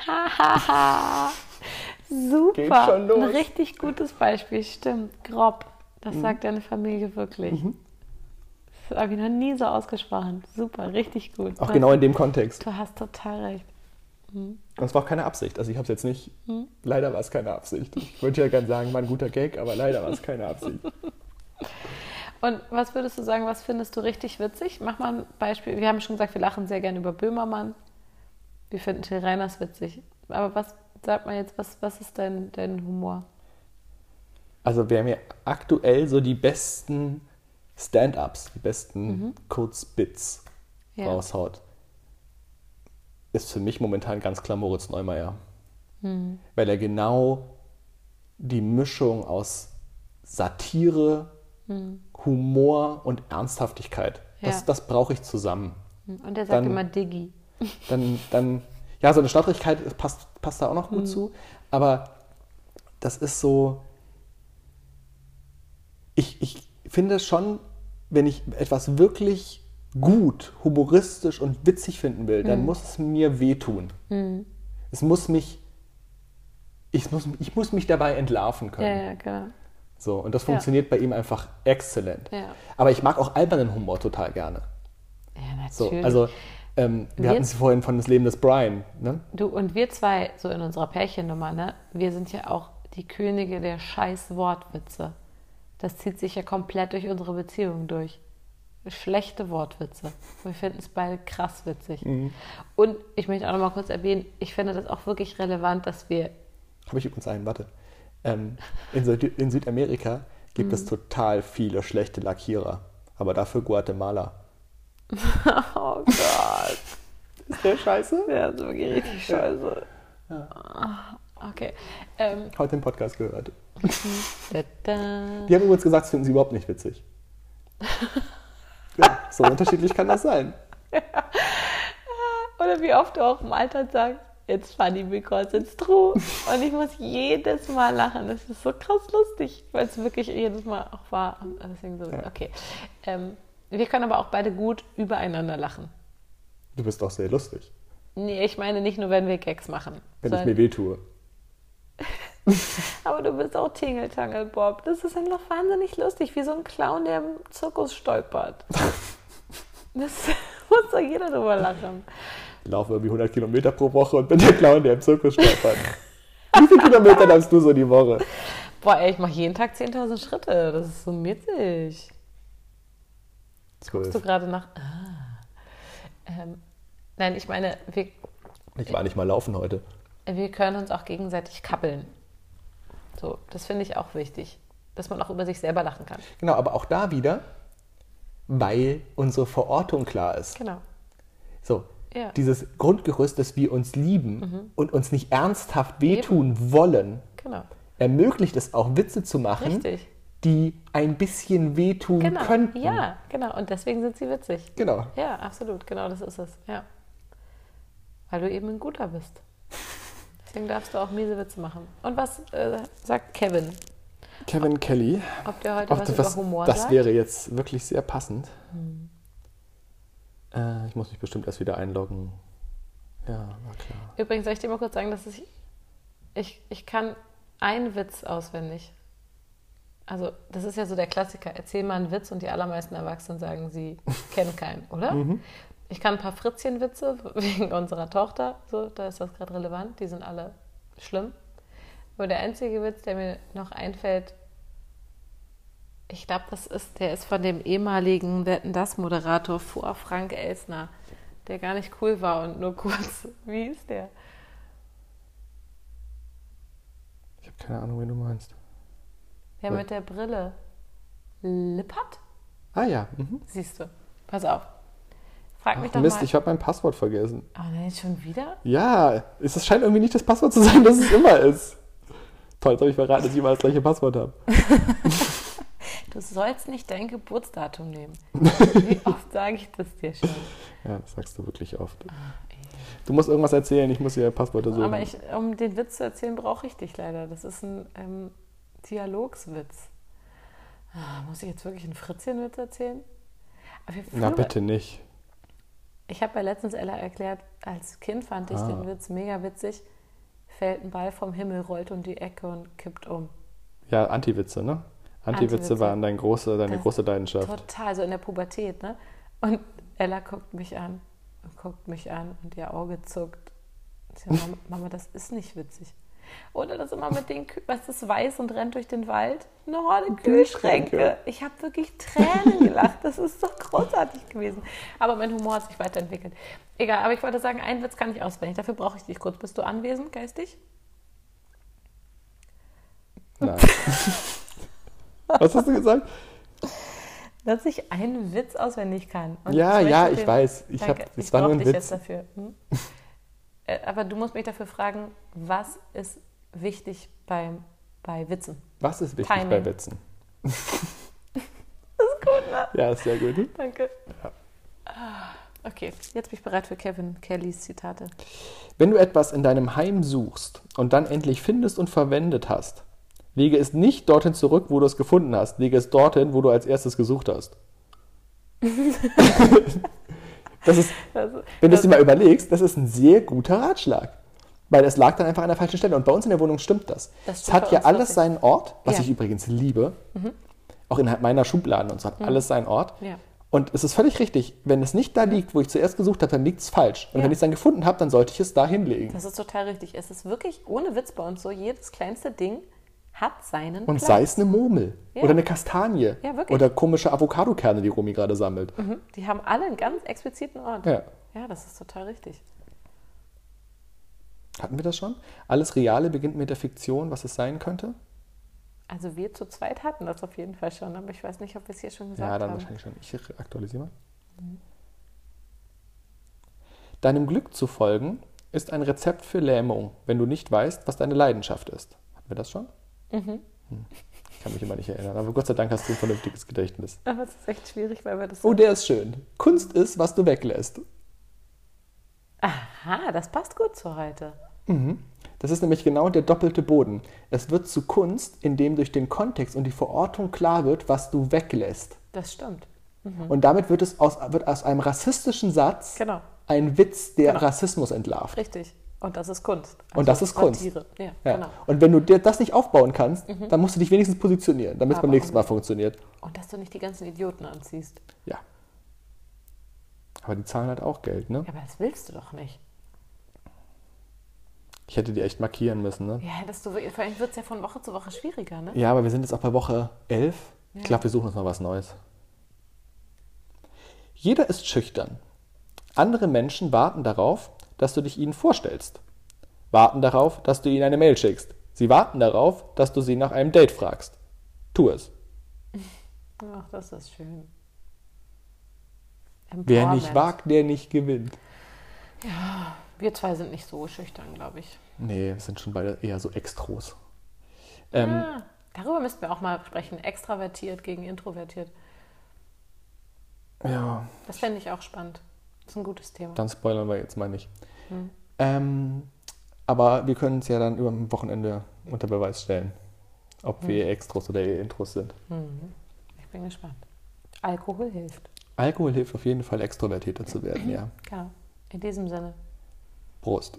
Hahaha. Super. Geht schon los. Mhm. Ein richtig gutes Beispiel, stimmt. Grob. Das sagt deine Familie wirklich. Das habe ich noch nie so ausgesprochen. Super, richtig gut. Auch genau in dem Kontext. Du hast total recht. Und es war auch keine Absicht. Also ich habe es jetzt nicht. Hm? Leider war es keine Absicht. Ich würde ja gerne sagen, war ein guter Gag, aber leider war es keine Absicht. Und was würdest du sagen, was findest du richtig witzig? Mach mal ein Beispiel. Wir haben schon gesagt, wir lachen sehr gerne über Böhmermann. Wir finden Till Reiners witzig. Aber was, sag mal jetzt, was, was ist dein, dein Humor? Also wer mir aktuell so die besten Stand-ups, die besten Kurzbits Mhm. Ja. raushaut, ist für mich momentan ganz klar Moritz Neumeier. Mhm. Weil er genau die Mischung aus Satire, Humor und Ernsthaftigkeit, das, Ja. das brauche ich zusammen. Und der sagt Dann- immer Diggi. dann, dann ja, so eine Stotterigkeit passt, passt da auch noch gut zu. Aber das ist so, ich, ich finde schon, wenn ich etwas wirklich gut, humoristisch und witzig finden will, dann muss es mir wehtun. Es muss mich, ich muss, ich muss mich dabei entlarven Ja, können. ja, genau. So, und das funktioniert bei ihm einfach exzellent. Ja. Aber ich mag auch albernen Humor total gerne. Ja, So, natürlich. also, ähm, wir Wir- hatten es vorhin von das Leben des Brian. Ne? Du und wir zwei, so in unserer Pärchennummer, ne? Wir sind ja auch die Könige der scheiß Wortwitze. Das zieht sich ja komplett durch unsere Beziehung durch. Schlechte Wortwitze. Wir finden es beide krass witzig. Und ich möchte auch noch mal kurz erwähnen, ich finde das auch wirklich relevant, dass wir. Habe ich übrigens einen, warte. Ähm, in, Süd in Südamerika gibt Mhm. es total viele schlechte Lackierer. Aber dafür Guatemala. Oh Gott. Ist der scheiße? Ja, das ist wirklich richtig scheiße. Ah, Okay. Ähm, Heute im Podcast gehört. Die haben übrigens gesagt, das finden sie überhaupt nicht witzig. ja, so unterschiedlich kann das sein. Oder wie oft du auch im Alltag sagst, it's funny because it's true. Und ich muss jedes Mal lachen. Das ist so krass lustig, weil es wirklich jedes Mal auch war. Deswegen so, Ja. okay. Ähm, wir können aber auch beide gut übereinander lachen. Du bist auch sehr lustig, Nee, ich meine nicht nur, wenn wir Gags machen. wenn ich mir wehtue. aber du bist auch Tingeltangel, Bob. Das ist einfach wahnsinnig lustig, wie so ein Clown, der im Zirkus stolpert. Das muss doch jeder drüber lachen. Ich laufe irgendwie 100 Kilometer pro Woche und bin der Clown, der im Zirkus stolpert. Wie viele Kilometer läufst du so die Woche? Boah, ey, ich mache jeden Tag 10.000 Schritte. Das ist so mitzig. Guckst du gerade nach. Ah. Ähm, nein, ich meine, wir, Ich war nicht mal laufen heute. wir können uns auch gegenseitig kappeln. So, das finde ich auch wichtig. Dass man auch über sich selber lachen kann. Genau, aber auch da wieder, weil unsere Verortung klar ist. Genau. So, Ja. Mhm. dieses Grundgerüst, dass wir uns lieben und uns nicht ernsthaft wehtun wollen, Genau. ermöglicht es auch Witze zu machen, Richtig. die ein bisschen wehtun Genau. könnten. Ja, genau. Und deswegen sind sie witzig. Genau. Ja, absolut. Genau das ist es. Ja. Weil du eben ein guter bist. Deswegen darfst du auch miese Witze machen. Und was äh, sagt Kevin? Kevin Kelly. Ob der heute Auch was, über was, Humor das sagt? wäre jetzt wirklich sehr passend. Hm. Äh, ich muss mich bestimmt erst wieder einloggen. Ja, na klar. Übrigens soll ich dir mal kurz sagen, dass ich, ich, ich kann einen Witz auswendig. Also das ist ja so der Klassiker. Erzähl mal einen Witz und die allermeisten Erwachsenen sagen, sie kennen keinen, oder? Ich kann ein paar Fritzchenwitze wegen unserer Tochter, so, da ist das gerade relevant. Die sind alle schlimm. Aber der einzige Witz, der mir noch einfällt, ich glaube, das ist, der ist von dem ehemaligen Wetten das Moderator vor Frank Elsner, der gar nicht cool war und nur kurz. Wie ist der? Ich habe Keine Ahnung, wen du meinst. Wer Ja. mit der Brille? Lippert? Ah ja. Mhm. Siehst du. Pass auf. Frag mich Ach, doch Mist, mal. ich habe mein Passwort vergessen. oh nein, schon wieder? Ja, es scheint irgendwie nicht das Passwort zu sein, das es immer ist. Toll, jetzt habe ich verraten, dass ich immer das gleiche Passwort habe. Du sollst nicht dein Geburtsdatum nehmen. Wie oft sage ich das dir schon? Ja, das sagst du wirklich oft. Du musst irgendwas erzählen, ich muss hier Passwörter suchen. Aber ich, um den Witz zu erzählen, brauche ich dich leider. Das ist ein ähm, Dialogswitz. Ah, muss ich jetzt wirklich einen Fritzchenwitz erzählen? Na bitte nicht. Ich habe ja letztens Ella erklärt, als Kind fand ich Ah. den Witz mega witzig. Fällt ein Ball vom Himmel, rollt um die Ecke und kippt um. Ja, Antiwitze, ne? Antiwitze Antiwitze. waren dein große, deine Das- große Leidenschaft. Total, so in der Pubertät, ne? Und Ella guckt mich an und guckt mich an und ihr Auge zuckt. Mama, Mama, das ist nicht witzig. Oder das immer mit den, was ist weiß und rennt durch den Wald? Eine Horde Kühlschränke. Kühlschränke. Ich habe wirklich Tränen gelacht. Das ist so großartig gewesen. Aber mein Humor hat sich weiterentwickelt. Egal, aber ich wollte sagen, einen Witz kann ich auswendig. Dafür brauche ich dich kurz. Bist du anwesend, geistig? Nein. Was hast du gesagt? Dass ich einen Witz auswendig kann. Und Ja, ja, ich weiß. Ich hab, es war nur ein Witz. jetzt dafür. Hm? Äh, Aber du musst mich dafür fragen, was ist wichtig beim, bei Witzen? Was ist wichtig Timing. bei Witzen? Das ist gut, ne? Ja, ist sehr gut. Danke. Ah, Okay, jetzt bin ich bereit für Kevin Kellys Zitate. Wenn du etwas in deinem Heim suchst und dann endlich findest und verwendet hast, lege es nicht dorthin zurück, wo du es gefunden hast. Lege es dorthin, wo du als erstes gesucht hast. das ist, Also, wenn du es dir mal überlegst, das ist ein sehr guter Ratschlag. Weil es lag dann einfach an der falschen Stelle. Und bei uns in der Wohnung stimmt das. Das es hat ja alles wirklich. seinen Ort, was Ja. Mhm. ich übrigens liebe. Auch innerhalb meiner Schubladen und so hat alles seinen Ort. Ja. Und es ist völlig richtig, wenn es nicht da liegt, wo ich zuerst gesucht habe, dann liegt es falsch. Und Ja. wenn ich es dann gefunden habe, dann sollte ich es da hinlegen. das ist total richtig. Es ist wirklich ohne Witz bei uns so, jedes kleinste Ding hat seinen Und Platz. sei es eine Murmel Ja. oder eine Kastanie Ja, wirklich. oder komische Avocadokerne, die Romy gerade sammelt. Mhm. Die haben alle einen ganz expliziten Ort. Ja. ja, das ist total richtig. Hatten wir das schon? Alles Reale beginnt mit der Fiktion, was es sein könnte? Also wir zu zweit hatten das auf jeden Fall schon, aber ich weiß nicht, ob wir es hier schon gesagt Ja, dann haben. wahrscheinlich schon. Ich aktualisiere mal. Deinem Glück zu folgen ist ein Rezept für Lähmung, wenn du nicht weißt, was deine Leidenschaft ist. Hatten wir das schon? Mhm. Hm. Ich kann mich immer nicht erinnern, aber Gott sei Dank hast du ein vernünftiges Gedächtnis. Aber es ist echt schwierig, weil wir das. Oh, der ist schön. Kunst ist, was du weglässt. Aha, das passt gut zu heute. Das ist nämlich genau der doppelte Boden. Es wird zu Kunst, indem durch den Kontext und die Verortung klar wird, was du weglässt. Das stimmt. Und damit wird es aus, wird aus einem rassistischen Satz Genau, ein Witz, der Genau. Rassismus entlarvt. richtig. Und das ist Kunst. Und das ist Kunst. Ja, Ja. genau. Und wenn du dir das nicht aufbauen kannst, dann musst du dich wenigstens positionieren, damit es beim nächsten Mal funktioniert. Und dass du nicht die ganzen Idioten anziehst. Ja. Aber die zahlen halt auch Geld, ne? Ja, aber das willst du doch nicht. Ich hätte die echt markieren müssen, ne? Ja, hättest du, vor allem wird es ja von Woche zu Woche schwieriger, ne? Ja, aber wir sind jetzt auch bei Woche 11. Ich Ja. glaube, wir suchen uns noch was Neues. Jeder ist schüchtern. Andere Menschen warten darauf, dass du dich ihnen vorstellst. Warten darauf, dass du ihnen eine Mail schickst. Sie warten darauf, dass du sie nach einem Date fragst. Tu es. Ach, das ist schön. Wer nicht wagt, der nicht gewinnt. Wir zwei sind nicht so schüchtern, glaube ich. Nee, wir sind schon beide eher so Extros. Ähm, Ah, darüber müssten wir auch mal sprechen. Extravertiert gegen introvertiert. ja, Das fände ich auch spannend. Das ist ein gutes Thema. dann spoilern wir jetzt mal nicht. Hm. Ähm, aber wir können es ja dann über dem Wochenende unter Beweis stellen, ob wir Hm. Extros oder Intros sind. Mhm. Ich bin gespannt. Alkohol hilft. Alkohol hilft auf jeden Fall, extrovertierter zu werden, ja. Genau. In diesem Sinne. Prost.